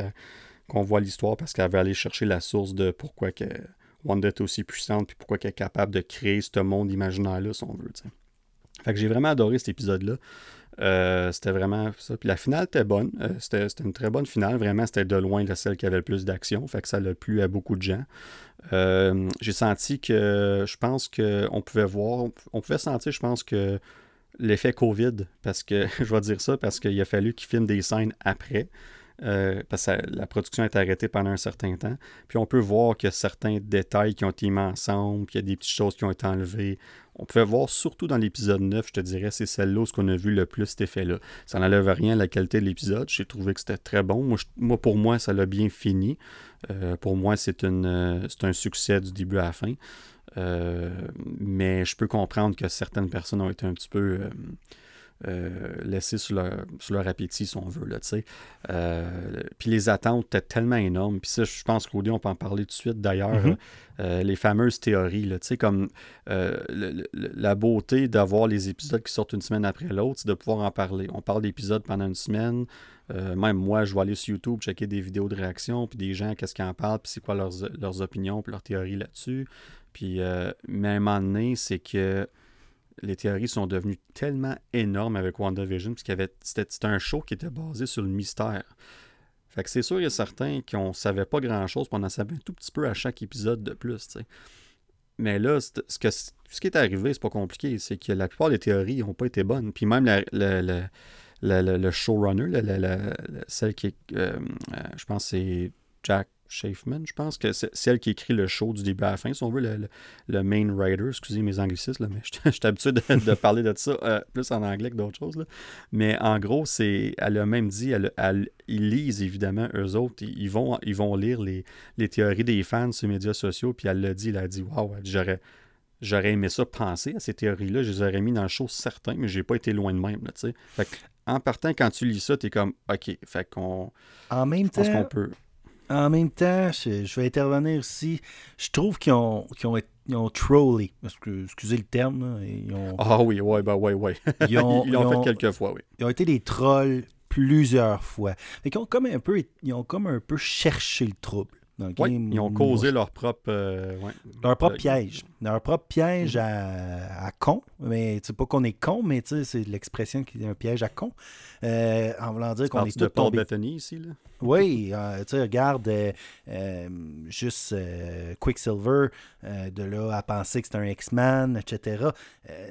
qu'on voit l'histoire parce qu'elle va aller chercher la source de pourquoi qu'elle Wanda est aussi puissante, puis pourquoi elle est capable de créer ce monde imaginaire-là, si on veut. Fait que j'ai vraiment adoré cet épisode-là. Euh, c'était vraiment ça. Puis la finale était bonne. Euh, c'était, une très bonne finale. Vraiment, c'était de loin la celle qui avait le plus d'action. Fait que ça l'a plu à beaucoup de gens. Euh, j'ai senti que je pense qu'on pouvait voir, on pouvait sentir, je pense que l'effet COVID, parce que je vais dire ça, parce qu'il a fallu qu'ils filment des scènes après. Euh, parce que la production est arrêtée pendant un certain temps. Puis on peut voir qu'il y a certains détails qui ont été mis ensemble, puis il y a des petites choses qui ont été enlevées. On pouvait voir, surtout dans l'épisode 9, je te dirais, c'est celle-là où on a vu le plus cet effet-là. Ça n'enlève rien à la qualité de l'épisode. J'ai trouvé que c'était très bon. Moi, pour moi, ça l'a bien fini. Euh, pour moi, c'est euh, un succès du début à la fin. Mais je peux comprendre que certaines personnes ont été un petit peu euh, laissés sur leur, appétit, si on veut. Là, euh, puis les attentes étaient tellement énormes. Puis ça, je pense qu'Audi, on peut en parler tout de suite d'ailleurs. Mm-hmm. Euh, les fameuses théories, là, comme la beauté d'avoir les épisodes qui sortent une semaine après l'autre, c'est de pouvoir en parler. On parle d'épisodes pendant une semaine. même moi, je vais aller sur YouTube, checker des vidéos de réaction, puis des gens, qu'est-ce qu'ils en parlent, puis c'est quoi leurs, leurs opinions, puis leurs théories là-dessus. Puis, mais à un moment donné, c'est que les théories sont devenues tellement énormes avec WandaVision, parce avait c'était un show qui était basé sur le mystère. Fait que c'est sûr et certain qu'on savait pas grand-chose, pendant on en savait un tout petit peu à chaque épisode de plus, Mais là, ce, que, ce qui est arrivé, c'est pas compliqué, c'est que la plupart des théories n'ont pas été bonnes. Puis même le showrunner, celle qui est, euh, euh, je pense c'est Jack Schaffman, je pense, que c'est celle qui écrit le show du début à la fin, si on veut, le, main writer, excusez mes anglicismes, mais je, suis habitué de, parler de ça euh, plus en anglais que d'autres choses. Mais en gros, c'est elle a même dit, elle, ils lisent évidemment, eux autres, ils vont, ils vont lire les, théories des fans sur les médias sociaux, puis elle l'a dit, elle a dit, waouh, j'aurais j'aurais aimé ça penser à ces théories-là, je les aurais mis dans le show certain, mais j'ai pas été loin de même. Là, fait en partant, quand tu lis ça, tu es comme OK, fait qu'on. En même temps. qu'on peut en même temps, je, vais intervenir ici. Je trouve qu'ils ont, ont, ont, trollé. excusez le terme. ah oui, ouais, ben ouais, ouais. Ils ont, fait quelques fois, oui. Ils ont été des trolls plusieurs fois. Ils ont comme un peu, ils ont comme un peu cherché le trouble ils ont causé leur propre, euh, leur propre piège. Leur propre piège à, à con. Mais c'est pas qu'on est con, mais c'est l'expression qui est un piège à con. Euh, en voulant dire qu'on est de Paul Bethany ici, là? Oui, euh, tu regarde juste Quicksilver, de là à penser que c'est un X-Man, etc.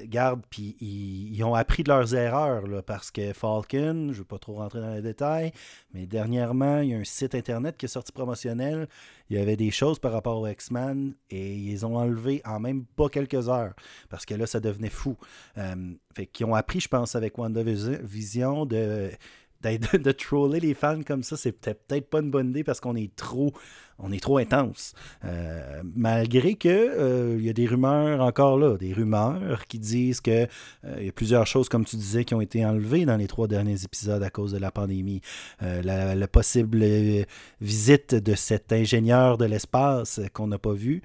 garde, puis ils, ont appris de leurs erreurs, là, parce que Falcon, je ne veux pas trop rentrer dans les détails, mais dernièrement, il y a un site internet qui est sorti promotionnel il y avait des choses par rapport aux X-Men et ils ont enlevé en même pas quelques heures parce que là, ça devenait fou. Euh, fait qu'ils ont appris, je pense, avec WandaVision de, de, de troller les fans comme ça. C'est peut-être pas une bonne idée parce qu'on est trop on est trop intense. Euh, malgré que euh, il y a des rumeurs encore là, des rumeurs qui disent que euh, il y a plusieurs choses, comme tu disais, qui ont été enlevées dans les trois derniers épisodes à cause de la pandémie. la, possible visite de cet ingénieur de l'espace qu'on n'a pas vu.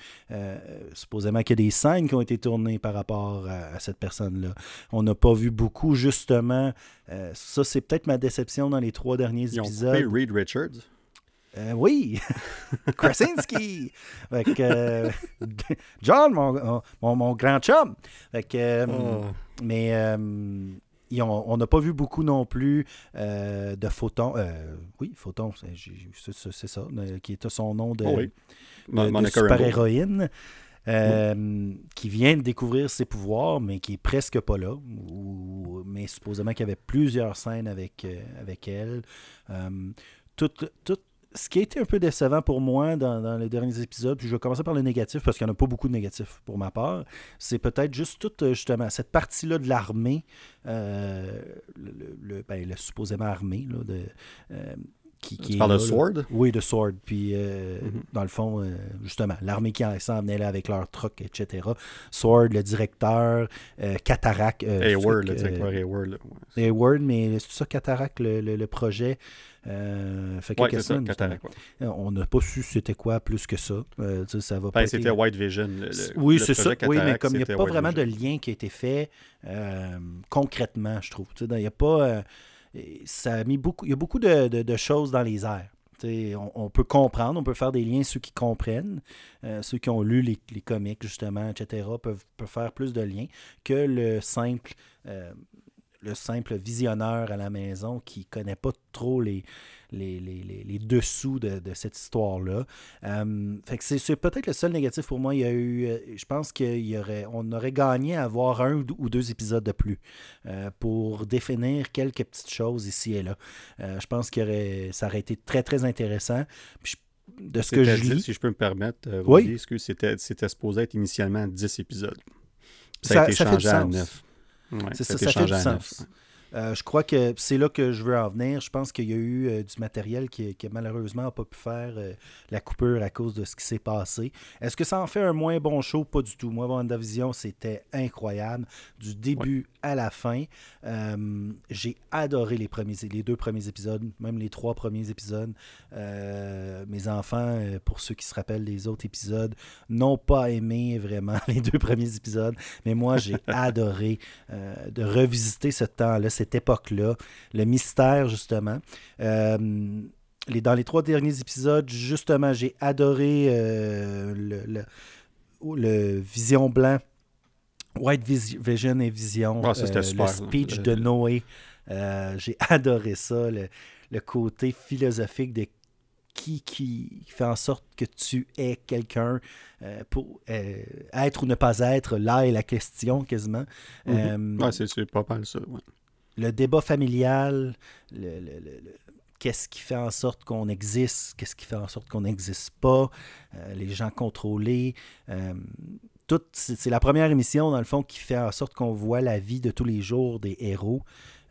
supposément qu'il y a des scènes qui ont été tournées par rapport à, cette personne-là. On n'a pas vu beaucoup, justement. ça, c'est peut-être ma déception dans les trois derniers Ils épisodes. Ont Reed Richards. Euh, oui, Krasinski. Euh, John, mon, mon, grand chum. Euh, oh. Mais on n'a pas vu beaucoup non plus de Photon. oui, Photon, c'est ça, qui est son nom de, oh super-héroïne. qui vient de découvrir ses pouvoirs, mais qui est presque pas là. mais supposément qu'il y avait plusieurs scènes avec, avec elle. tout, ce qui a été un peu décevant pour moi dans, les derniers épisodes, puis je vais commencer par le négatif parce qu'il n'y en a pas beaucoup de négatifs pour ma part, c'est peut-être juste toute euh, justement cette partie-là de l'armée, euh, le, ben, le, supposément armée, là, de, euh, qui, tu parles de Sword? Oui, de Sword. Puis, mm-hmm. dans le fond, justement, l'armée qui s'en venait là avec leur truck, etc. Sword, le directeur, Cataract. Hayward, le directeur Hayward. Hayward, mais c'est ça, Cataract, le, le projet. Euh, fait quelques semaines, On n'a pas su c'était quoi plus que ça. Euh, ça va ben, c'était White Vision. oui, c'est ça. Oui, mais comme il n'y a pas vraiment de lien qui a été fait euh, concrètement, je trouve. Il y a pas. ça a mis beaucoup. Il y a beaucoup de, choses dans les airs. On, peut comprendre, on peut faire des liens, ceux qui comprennent, ceux qui ont lu les, comics, justement, etc., peuvent, peuvent, faire plus de liens que le simple le simple visionneur à la maison qui ne connaît pas trop les, les, les, dessous de, cette histoire-là. Euh, c'est peut-être le seul négatif pour moi. Il y a eu, euh, je pense qu'on aurait, on aurait gagné à avoir un ou deux épisodes de plus euh, pour définir quelques petites choses ici et là. je pense que ça aurait été très, très intéressant. de ce que je lis... Si je peux me permettre, oui. que c'était, c'était supposé être initialement 10 épisodes? Ça, a été changé à 9 c'est ça, ça fait du sens. Euh, je crois que c'est là que je veux en venir. Je pense qu'il y a eu euh, du matériel qui, malheureusement n'a pas pu faire euh, la coupure à cause de ce qui s'est passé. Est-ce que ça en fait un moins bon show? Pas du tout. Moi, WandaVision, c'était incroyable. Du début à la fin. J'ai adoré les, premiers, les deux premiers épisodes, même les trois premiers épisodes. mes enfants, pour ceux qui se rappellent des autres épisodes, n'ont pas aimé vraiment les deux premiers épisodes. Mais moi, j'ai adoré de revisiter ce temps-là cette époque-là, le mystère, justement. Euh, les, dans les trois derniers épisodes, justement, j'ai adoré euh, le, le, Vision Blanc, White Vision et Vision, euh, le speech de Noé. j'ai adoré ça, le, côté philosophique de qui, qui fait en sorte que tu es quelqu'un pour être ou ne pas être, là est la question quasiment. Mm c'est pas mal ça. Ouais le débat familial, qu'est-ce qui fait en sorte qu'on existe, qu'est-ce qui fait en sorte qu'on n'existe pas, les gens contrôlés. c'est la première émission, dans le fond, qui fait en sorte qu'on voit la vie de tous les jours des héros.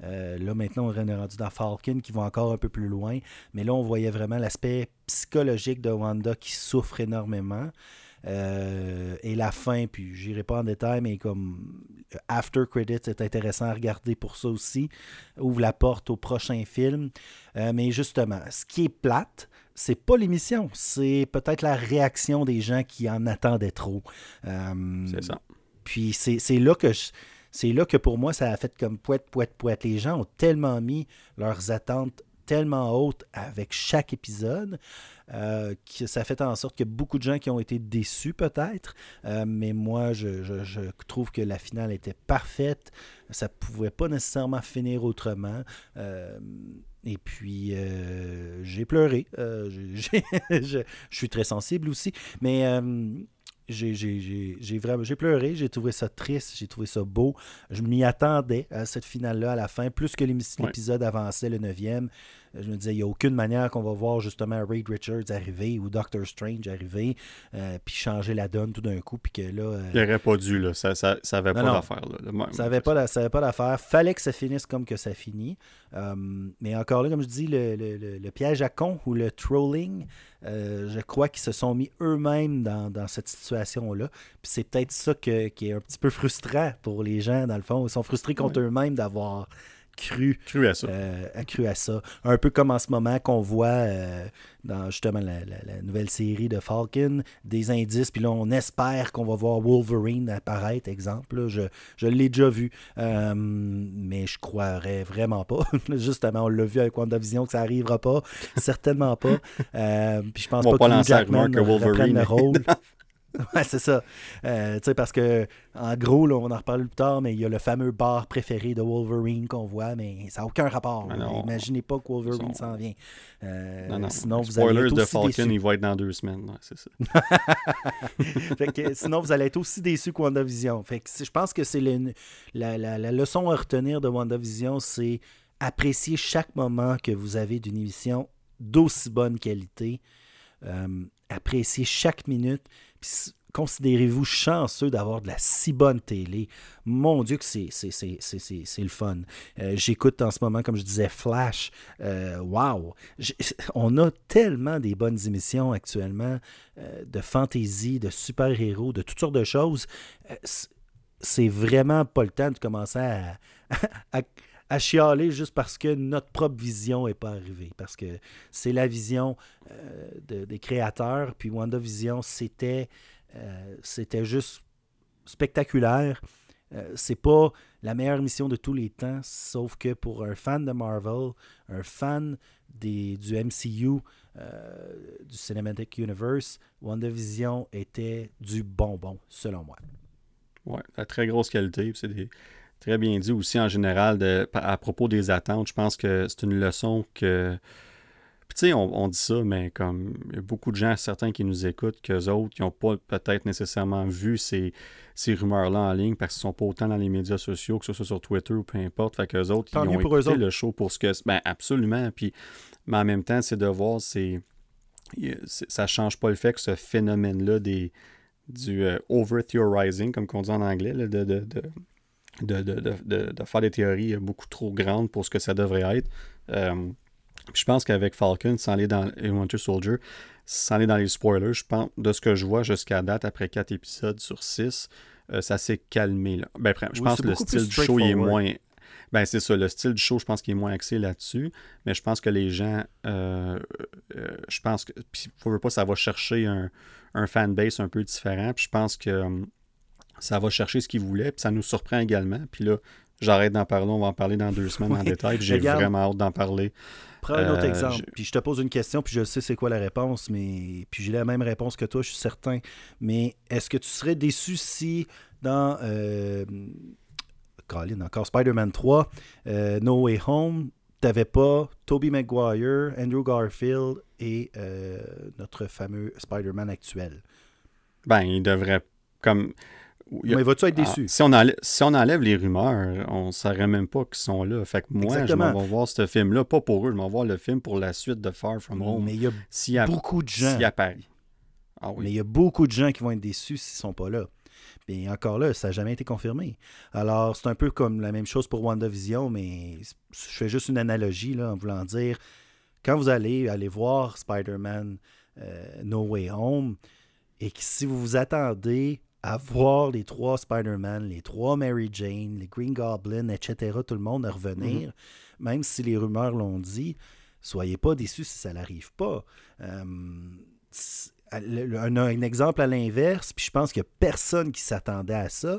là, maintenant, on est rendu dans Falcon qui va encore un peu plus loin. Mais là, on voyait vraiment l'aspect psychologique de Wanda qui souffre énormément. Euh, et la fin, puis j'irai pas en détail, mais comme After Credits est intéressant à regarder pour ça aussi. Ouvre la porte au prochain film. Euh, mais justement, ce qui est plate, c'est pas l'émission, c'est peut-être la réaction des gens qui en attendaient trop. Euh, c'est ça. Puis c'est là que c'est là que pour moi, ça a fait comme poète, poète, poète. Les gens ont tellement mis leurs attentes tellement hautes avec chaque épisode euh, que ça fait en sorte a beaucoup de gens qui ont été déçus peut-être, euh, mais moi je, trouve que la finale était parfaite, ça pouvait pas nécessairement finir autrement. Euh, et puis, j'ai pleuré. je suis très sensible aussi. Mais j'ai vraiment j'ai pleuré, j'ai trouvé ça triste, j'ai trouvé ça beau. Je m'y attendais à cette finale-là à la fin, plus que l'épisode avançait, le neuvième. Je me disais, il n'y a aucune manière qu'on va voir justement Reed Richards arriver ou Doctor Strange arriver, euh, puis changer la donne tout d'un coup, puis que là... Euh, il n'aurait pas dû, là. Ça ça, ça avait pas d'affaire. Ça n'avait pas, pas d'affaire. Fallait que ça finisse comme que ça finit. Euh, mais encore là, comme je dis, le, le, piège à con ou le trolling, je crois qu'ils se sont mis eux-mêmes dans, dans, cette situation-là. Puis c'est peut-être ça qui est un petit peu frustrant pour les gens, dans le fond. Ils sont frustrés contre eux-mêmes d'avoir cru, à ça. Euh, à ça. Un peu comme en ce moment qu'on voit euh, dans justement la, nouvelle série de Falcon, des indices, puis là on espère qu'on va voir Wolverine apparaître, exemple. je, je l'ai déjà vu, euh, mais je croirais vraiment pas. justement, on l'a vu avec WandaVision que ça arrivera pas, certainement pas. puis je pense pas, que Jackman reprenne le rôle. Ouais, c'est ça. Euh, tu sais, parce que, en gros, là, on en reparle plus tard, mais il y a le fameux bar préféré de Wolverine qu'on voit, mais ça n'a aucun rapport. Imaginez pas que Wolverine s'en vient. Euh, non, non. Sinon, vous Spoilers de Falcon, il va être dans deux semaines. c'est ça. fait que, sinon, vous allez être aussi déçu que WandaVision. Fait que, je pense que c'est la, la, la, leçon à retenir de WandaVision, c'est apprécier chaque moment que vous avez d'une émission d'aussi bonne qualité. Euh, apprécier chaque minute considérez-vous chanceux d'avoir de la si bonne télé. Mon Dieu que c'est, le fun. Euh, j'écoute en ce moment, comme je disais, Flash. Euh, wow! On a tellement des bonnes émissions actuellement euh, de fantasy, de super-héros, de toutes sortes de choses. c'est vraiment pas le temps de commencer à, chialer juste parce que notre propre vision n'est pas arrivée. Parce que c'est la vision des créateurs. Puis WandaVision, c'était euh, c'était juste spectaculaire. Euh, c'est pas la meilleure mission de tous les temps, sauf que pour un fan de Marvel, un fan des, du MCU, euh, du Cinematic Universe, WandaVision était du bonbon, selon moi. Ouais, la très grosse qualité. C'est très bien dit aussi en général de, à propos des attentes. Je pense que c'est une leçon que tu sais, on, dit ça, mais comme il y a beaucoup de gens, certains qui nous écoutent, qu'eux autres, qui n'ont pas peut-être nécessairement vu ces, ces rumeurs-là en ligne parce qu'ils sont pas autant dans les médias sociaux, que ce soit sur Twitter ou peu importe. Fait qu'eux autres, ils ont écouté le show pour ce que. Ben, absolument. Puis, mais en même temps, c'est de voir, c'est. Ça change pas le fait que ce phénomène-là des du euh, over-theorizing, comme on dit en anglais, de, de, de, de, faire des théories beaucoup trop grandes pour ce que ça devrait être. Euh, je pense qu'avec Falcon, sans aller dans Winter Soldier, sans aller dans les spoilers, je pense, de ce que je vois jusqu'à date, après 4 épisodes sur 6, euh, ça s'est calmé. Là. Ben, je pense que le style du show est moins. Ben, c'est ça, le style du show, je pense qu'il est moins axé là-dessus, mais je pense que les gens, euh, euh, je pense que, puis, faut pas, ça va chercher un, un fanbase un peu différent, puis je pense que ça va chercher ce qu'ils voulaient, puis ça nous surprend également, puis là, j'arrête d'en parler, on va en parler dans deux semaines en détail, j'ai vraiment hâte d'en parler. Prends un autre euh, exemple. Puis je te pose une question, puis je sais c'est quoi la réponse, mais puis j'ai la même réponse que toi, je suis certain. Mais est-ce que tu serais déçu si dans euh... Colin, encore Spider-Man 3, euh, No Way Home, t'avais pas Tobey Maguire, Andrew Garfield et euh, notre fameux Spider-Man actuel? Ben, il devrait comme Mais vas-tu être ah, déçu? si, on enlève, si on enlève les rumeurs, on ne saurait même pas qu'ils sont là. Fait que moi, je m'en vais voir ce film-là, pas pour eux, je m'en vais voir le film pour la suite de Far From Home. Mais il y a beaucoup de gens. à Paris. Ah Mais il y a beaucoup de gens qui vont être déçus s'ils ne sont pas là. Et encore là, ça n'a jamais été confirmé. Alors, c'est un peu comme la même chose pour WandaVision, mais je fais juste une analogie là, en voulant dire quand vous allez aller voir Spider-Man euh, No Way Home, et que si vous vous attendez à voir les trois Spider-Man, les trois Mary Jane, les Green Goblin, etc., tout le monde à revenir, mhm. même si les rumeurs l'ont dit, soyez pas déçus si ça n'arrive pas. Euh, un, un, exemple à l'inverse, puis je pense qu'il n'y a personne qui s'attendait à ça,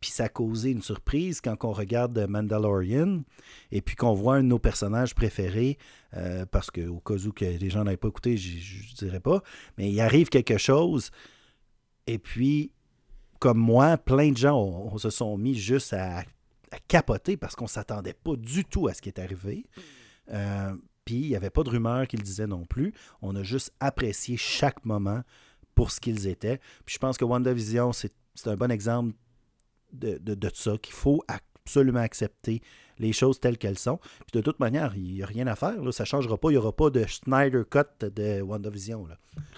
puis ça a causé une surprise quand on regarde Mandalorian et puis qu'on voit un de nos personnages préférés, euh, parce qu'au cas où que les gens n'avaient pas écouté, je ne dirais pas, mais il arrive quelque chose et puis, comme moi, plein de gens se sont mis juste à, capoter parce qu'on ne s'attendait pas du tout à ce qui est arrivé. Euh, puis il n'y avait pas de rumeur qu'il disait non plus. On a juste apprécié chaque moment pour ce qu'ils étaient. Puis je pense que WandaVision, c'est un bon exemple de, de, ça, qu'il faut absolument accepter les choses telles qu'elles sont. Puis de toute manière, il n'y a rien à faire. Ça ne changera pas. Il n'y aura pas de Snyder Cut de WandaVision.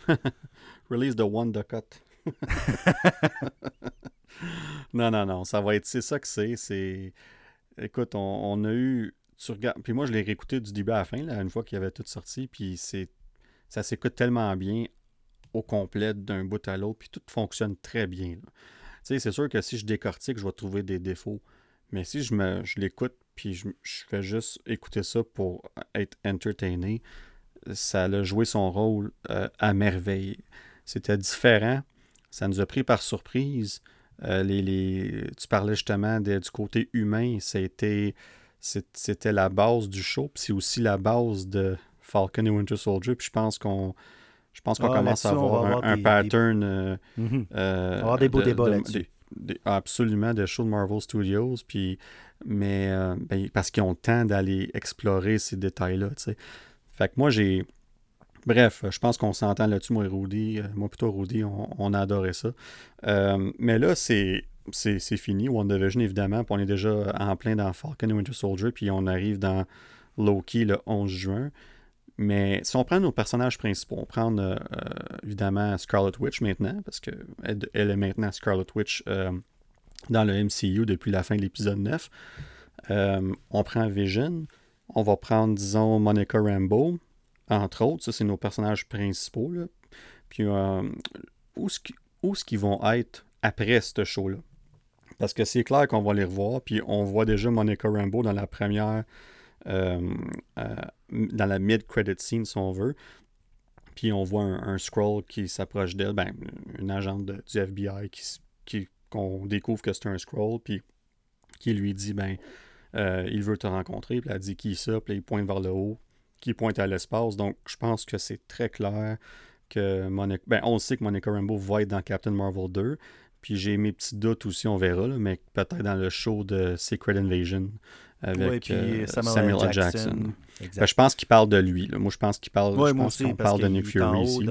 Release the Wanda Cut. non, non, non. Ça va être. C'est ça que c'est. C'est. Écoute, on, a eu. Tu regardes. Puis moi, je l'ai réécouté du début à la fin, là, une fois qu'il avait tout sorti. Puis c'est. Ça s'écoute tellement bien au complet d'un bout à l'autre. Puis tout fonctionne très bien. Tu sais, c'est sûr que si je décortique, je vais trouver des défauts. Mais si je me je l'écoute puis je, je, fais juste écouter ça pour être entertainé, ça a joué son rôle euh, à merveille. C'était différent, ça nous a pris par surprise. Euh, les, tu parlais justement du côté humain, c'était, la base du show, puis c'est aussi la base de Falcon et Winter Soldier, puis je pense qu'on je pense qu'on ah, commence à avoir un, pattern. Euh, mhm. euh, avoir des beaux débats là-dessus. absolument, de shows de Marvel Studios, puis, mais ben, parce qu'ils ont le temps d'aller explorer ces détails-là. Fait que moi, j'ai Bref, je pense qu'on s'entend là-dessus, moi et Rudy. Euh, moi plutôt Rudy, on, a adoré ça. Euh, mais là, c'est, fini. WandaVision, évidemment. Puis on est déjà en plein dans Falcon Winter Soldier. Puis on arrive dans Loki le 11 juin. Mais si on prend nos personnages principaux, on prend euh, évidemment Scarlet Witch maintenant, parce qu'elle elle est maintenant Scarlet Witch dans le MCU depuis la fin de l'épisode 9. on prend Vision. On va prendre, disons, Monica Rambeau entre autres, ça c'est nos personnages principaux. Là. Puis euh, où est-ce qu'ils vont être après ce show-là? Parce que c'est clair qu'on va les revoir, puis on voit déjà Monica Rambeau dans la première, euh, euh, dans la mid-credit scene, si on veut. Puis on voit un, scroll qui s'approche d'elle, ben, une agente du FBI qui, qu'on découvre que c'est un scroll, puis qui lui dit, ben, il veut te rencontrer, puis elle dit qui ça, puis il pointe vers le haut, qui pointe à l'espace. Donc, je pense que c'est très clair que Monica. Ben, on sait que Monica Rambeau va être dans Captain Marvel 2. Puis j'ai mes petits doutes aussi, on verra, mais peut-être dans le show de Secret Invasion avec euh, Samuel, L. Jackson. Ben, je pense qu'il parle de lui. Moi, je pense qu'il parle, je pense qu'on parle de Nick Fury ici.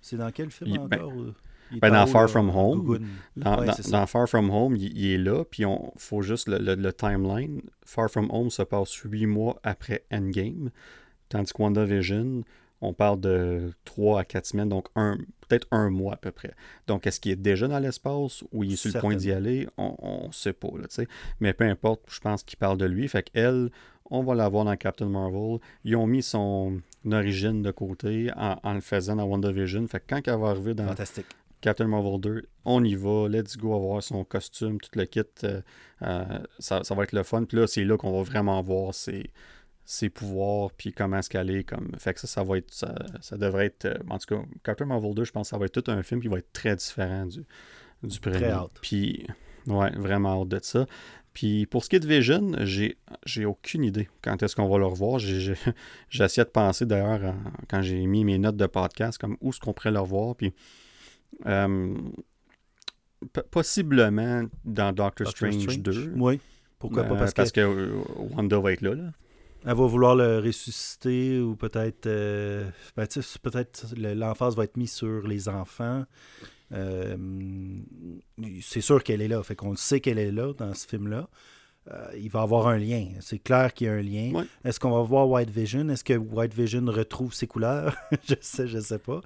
C'est dans quel film ben, encore ben, dans Far From Home, dans, Far From Home, il, est là, puis il faut juste le, timeline. Far From Home se passe huit mois après Endgame, tandis que WandaVision, on parle de trois à quatre semaines, donc peut-être un mois à peu près. Donc, est-ce qu'il est déjà dans l'espace ou il est sur le point d'y aller? On ne sait pas, là, Mais peu importe, je pense qu'il parle de lui. Fait qu'elle, on va la voir dans Captain Marvel. Ils ont mis son origine de côté en, le faisant dans WandaVision. Fait que quand elle va arriver dans, Fantastique. Captain Marvel 2, on y va, let's go avoir son costume, tout le kit, euh, euh, ça, va être le fun. Puis là, c'est là qu'on va vraiment voir ses, ses pouvoirs, puis comment est-ce qu'elle est. Comme... Fait que ça, ça va être, ça, devrait être, euh, en tout cas, Captain Marvel 2, je pense que ça va être tout un film qui va être très différent du, du premier. Puis, ouais, vraiment hâte de ça. Puis pour ce qui est de Vision, j'ai, j'ai aucune idée quand est-ce qu'on va le revoir. J'ai, essayé de penser d'ailleurs quand j'ai mis mes notes de podcast, comme où est-ce qu'on pourrait le revoir. Puis possiblement dans Doctor, Strange, 2. Oui. Pourquoi pas? Euh, parce, que... Euh, Wanda va être là, là. Elle va vouloir le ressusciter ou peut-être ben, peut-être l'emphase va être mise sur les enfants. c'est sûr qu'elle est là. Fait qu'on sait qu'elle est là dans ce film-là. il va avoir un lien. C'est clair qu'il y a un lien. Est-ce qu'on va voir White Vision? Est-ce que White Vision retrouve ses couleurs? je sais, je sais pas.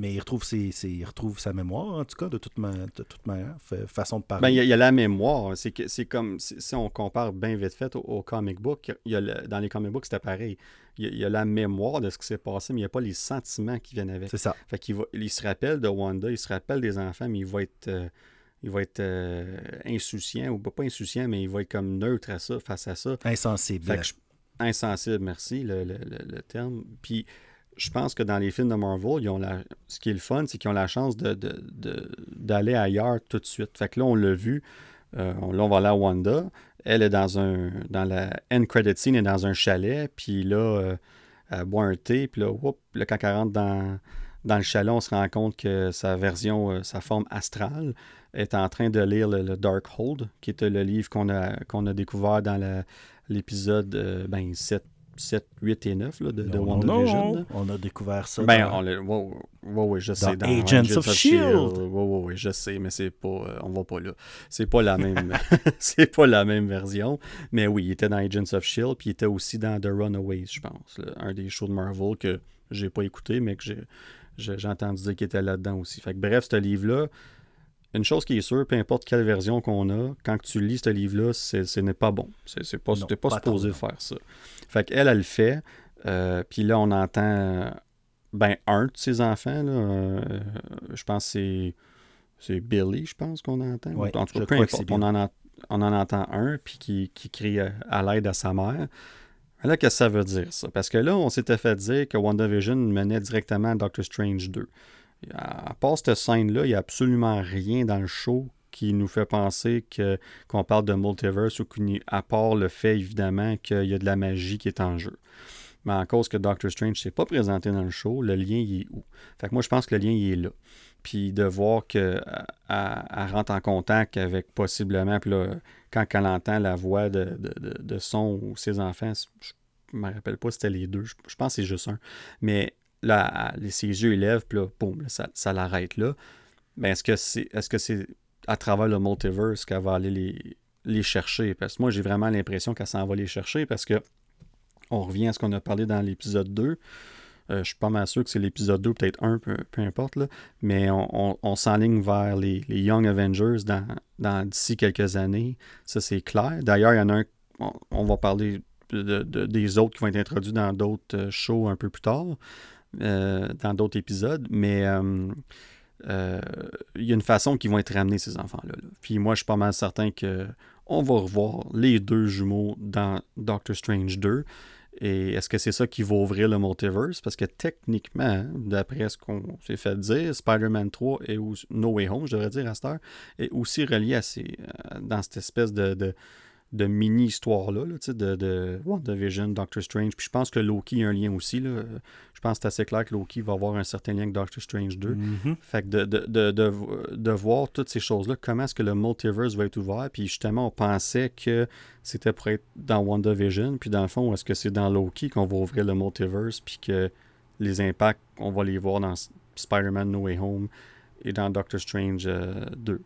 Mais il retrouve, ses, il retrouve sa mémoire, en tout cas, de toute, ma, de toute manière, façon de parler. Ben, il, y a, la mémoire. C'est, comme, si on compare bien vite fait au, comic book, il y a dans les comic books, c'était pareil. Il y, a, la mémoire de ce qui s'est passé, mais il n'y a pas les sentiments qui viennent avec. C'est ça. Fait qu'il il se rappelle de Wanda, il se rappelle des enfants, mais il va être... Euh, il va être euh, insouciant, ou pas insouciant, mais il va être comme neutre à ça, face à ça. Insensible. insensible, merci, le, le, le terme. Puis je pense que dans les films de Marvel, ils ont la... ce qui est le fun, c'est qu'ils ont la chance d'aller de, de, ailleurs tout de suite. Fait que là, on l'a vu. Euh, là, on va aller à Wanda. Elle est dans un dans la end credit scene, elle est dans un chalet. Puis là, euh, elle boit un thé. Puis là, whoop, le quand elle rentre dans, dans le chalet, on se rend compte que sa version, euh, sa forme astrale, est en train de lire le, Dark Hold, qui est le livre qu'on a, qu'on a découvert dans l'épisode ben, 7 7, 8 et 9 là, de, de WandaVision. On a découvert ça. Ben, dans... on oui, je sais. Dans, Agents, of, Shield. Oui, oui, je sais, mais c'est pas. Euh, on va pas là. C'est pas la même. c'est pas la même version. Mais oui, il était dans Agents of Shield, puis il était aussi dans The Runaways, je pense. un des shows de Marvel que j'ai pas écouté, mais que j'ai, j'ai entendu dire qu'il était là-dedans aussi. Fait que bref, ce livre-là, une chose qui est sûre, peu importe quelle version qu'on a, quand tu lis ce livre-là, ce n'est pas bon. C'est pas, pas, pas supposé faire ça. Fait qu'elle, elle le fait. Euh, puis là, on entend ben, un de ses enfants. Là, euh, je pense que c'est, c'est Billy, je pense qu'on entend. en tout cas, peu importe. On en, on en, entend un puis qui, qui crie à l'aide à sa mère. Là, qu'est-ce que ça veut dire, ça? Parce que là, on s'était fait dire que WandaVision menait directement à Doctor Strange 2 à part cette scène-là, il n'y a absolument rien dans le show qui nous fait penser qu'on parle de multiverse ou à part le fait évidemment qu'il y a de la magie qui est en jeu. Mais en cause que Doctor Strange ne s'est pas présenté dans le show, le lien il est où? Fait que moi je pense que le lien il est là. Puis de voir qu'elle rentre en contact avec possiblement, puis là, quand elle entend la voix de, de, son ou ses enfants, je ne me rappelle pas si c'était les deux, je, je pense que c'est juste un. Mais là, ses yeux élèvent, puis là, boum, ça, l'arrête là. Mais est-ce que c'est est-ce que c'est à travers le multiverse qu'elle va aller les, les chercher? Parce que moi, j'ai vraiment l'impression qu'elle s'en va les chercher parce que on revient à ce qu'on a parlé dans l'épisode 2. Euh, je suis pas mal sûr que c'est l'épisode 2, peut-être 1, peu, importe, là. mais on, s'enligne vers les, Young Avengers dans, dans d'ici quelques années. Ça, c'est clair. D'ailleurs, il y en a un, on, va parler de, des autres qui vont être introduits dans d'autres euh, shows un peu plus tard. Euh, dans d'autres épisodes, mais euh, euh, il y a une façon qu'ils vont être ramenés, ces enfants-là. Puis moi, je suis pas mal certain que on va revoir les deux jumeaux dans Doctor Strange 2. Et est-ce que c'est ça qui va ouvrir le multiverse? Parce que techniquement, d'après ce qu'on s'est fait dire, Spider-Man 3 et No Way Home, je devrais dire à cette heure, est aussi relié à ces, dans cette espèce de de mini-histoire-là, de, de WandaVision, Doctor Strange. Puis je pense que Loki a un lien aussi. Là. Je pense que c'est assez clair que Loki va avoir un certain lien avec Doctor Strange 2. Mm-hmm. Fait que de, de, de, voir toutes ces choses-là, comment est-ce que le multiverse va être ouvert. Puis justement, on pensait que c'était pour être dans WandaVision. Puis dans le fond, est-ce que c'est dans Loki qu'on va ouvrir le multiverse? Puis que les impacts, on va les voir dans Spider-Man No Way Home et dans Doctor Strange 2. Euh,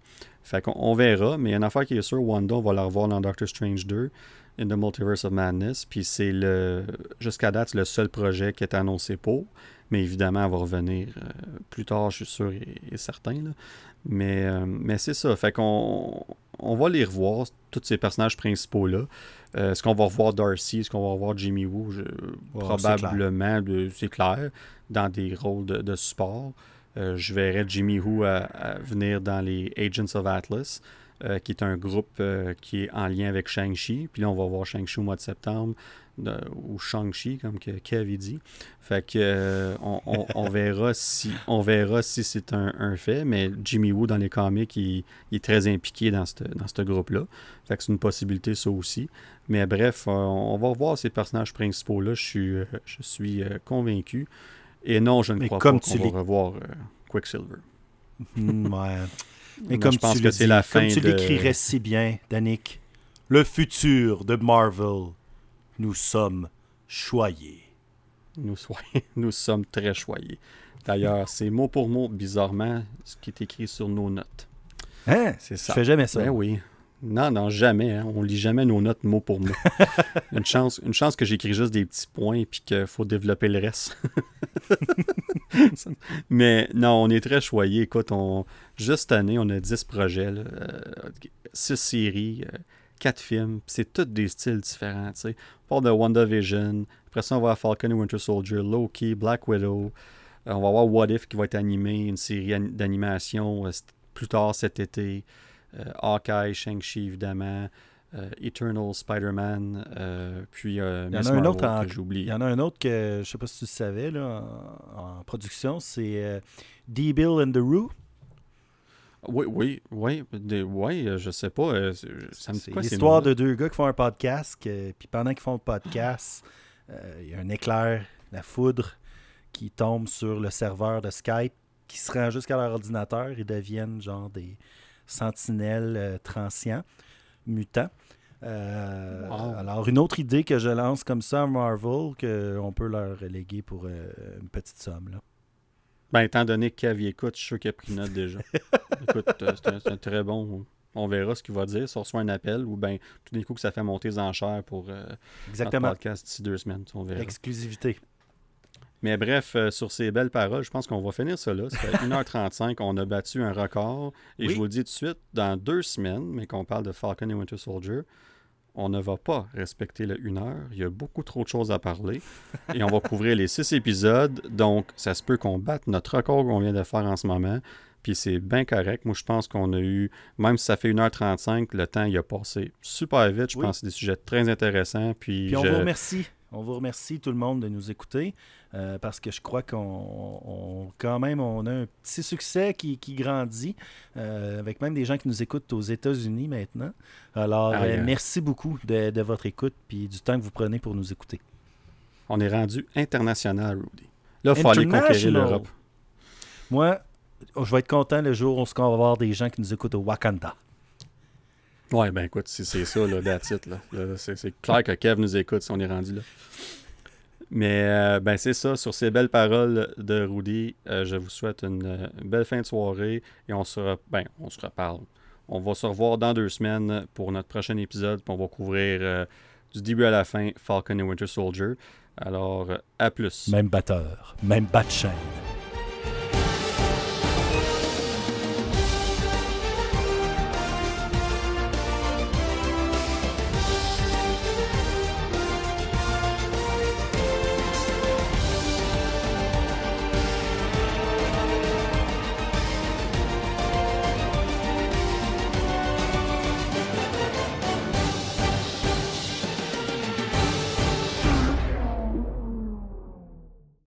fait qu'on verra, mais il y a une affaire qui est sûre, Wanda, on va la revoir dans Doctor Strange 2, In the Multiverse of Madness, puis c'est le, jusqu'à date, le seul projet qui est annoncé pour, mais évidemment, elle va revenir euh, plus tard, je suis sûr et, certain, Mais, euh, mais c'est ça, fait qu'on on va les revoir, tous ces personnages principaux-là. Est-ce qu'on va revoir Darcy, est-ce qu'on va revoir Jimmy Woo? probablement, c'est clair. dans des rôles de, de support. Euh, je verrais Jimmy Who à, venir dans les Agents of Atlas, euh, qui est un groupe euh, qui est en lien avec Shang-Chi. Puis là, on va voir Shang-Chi au mois de septembre, ou Shang-Chi, comme que Kev dit. Fait que on, verra si on verra si c'est un, fait, mais Jimmy Woo dans les comics, il, est très impliqué dans ce dans groupe-là. Fait que c'est une possibilité, ça aussi. Mais bref, on va voir ces personnages principaux-là. Je suis, je suis convaincu. Et non, je ne crois pas qu'on va revoir euh, Quicksilver. Hmm, ouais. Mais comme je pense que c'est la fin Comme tu l'écrirais si bien, Danick, le futur de Marvel, nous sommes choyés. Nous, nous sommes très choyés. D'ailleurs, c'est mot pour mot, bizarrement, ce qui est écrit sur nos notes. Hein? C'est ça. Je fais jamais ça. Ben oui. Non, non, jamais. Hein. On lit jamais nos notes mot pour mot. une, chance, une chance que j'écris juste des petits points et qu'il faut développer le reste. Mais non, on est très choyés. Écoute, on, juste cette année, on a 10 projets, 6 euh, séries, 4 euh, films. C'est tous des styles différents. On parle de WandaVision. Après ça, on va avoir Falcon et Winter Soldier, Loki, Black Widow. Euh, on va avoir What If qui va être animé, une série d'animation plus tard cet été. Euh, Hawkeye, Shang-Chi, évidemment. Euh, Eternal Spider-Man, euh, puis euh, il y en a un autre que Il y en a un autre que je sais pas si tu savais là, en, production, c'est D-Bill and the Roo. Oui, oui, oui, oui, je sais pas. c'est l'histoire de deux gars qui font un podcast, puis pendant qu'ils font le podcast, il y a un éclair, la foudre qui tombe sur le serveur de Skype, qui se rend jusqu'à leur ordinateur et deviennent genre des, sentinelles euh, transients, mutants. Euh, alors, une autre idée que je lance comme ça à Marvel, qu'on peut leur reléguer pour euh, une petite somme. Là. Ben, étant donné que Kev écoute, je suis sûr qu'il a pris note déjà. écoute, c'est un, très bon. On verra ce qu'il va dire. Si on reçoit un appel ou ben tout d'un coup que ça fait monter les enchères pour Exactement. podcast d'ici deux semaines. On verra. Exclusivité. Mais bref, euh, sur ces belles paroles, je pense qu'on va finir ça là. Ça fait 1h35, on a battu un record. Et je vous le dis tout de suite, dans deux semaines, mais qu'on parle de Falcon et Winter Soldier, on ne va pas respecter le 1 heure. Il y a beaucoup trop de choses à parler. et on va couvrir les six épisodes. Donc, ça se peut qu'on batte notre record qu'on vient de faire en ce moment. Puis c'est bien correct. Moi, je pense qu'on a eu, même si ça fait 1h35, le temps il a passé super vite. Je pense que c'est des sujets très intéressants. Puis, Puis on vous remercie. On vous remercie tout le monde de nous écouter. Euh, parce que je crois qu'on quand même on a un petit succès qui, grandit euh, avec même des gens qui nous écoutent aux États-Unis maintenant. Alors ah, euh, merci beaucoup de, votre écoute puis du temps que vous prenez pour nous écouter. On est rendu international, Rudy. Là, il faut aller conquérir l'Europe. Moi, je vais être content le jour où on va avoir des gens qui nous écoutent au Wakanda. Ouais, ben écoute, c'est ça, là, that's Là. C'est clair que Kev nous écoute si on est rendu là. Mais euh, ben c'est ça, sur ces belles paroles de Rudy, euh, je vous souhaite une, euh, belle fin de soirée et on se, ben, on se reparle. On va se revoir dans deux semaines pour notre prochain épisode, puis on va couvrir du début à la fin Falcon et Winter Soldier. Alors, à plus. Même batteur, même bat chaîne.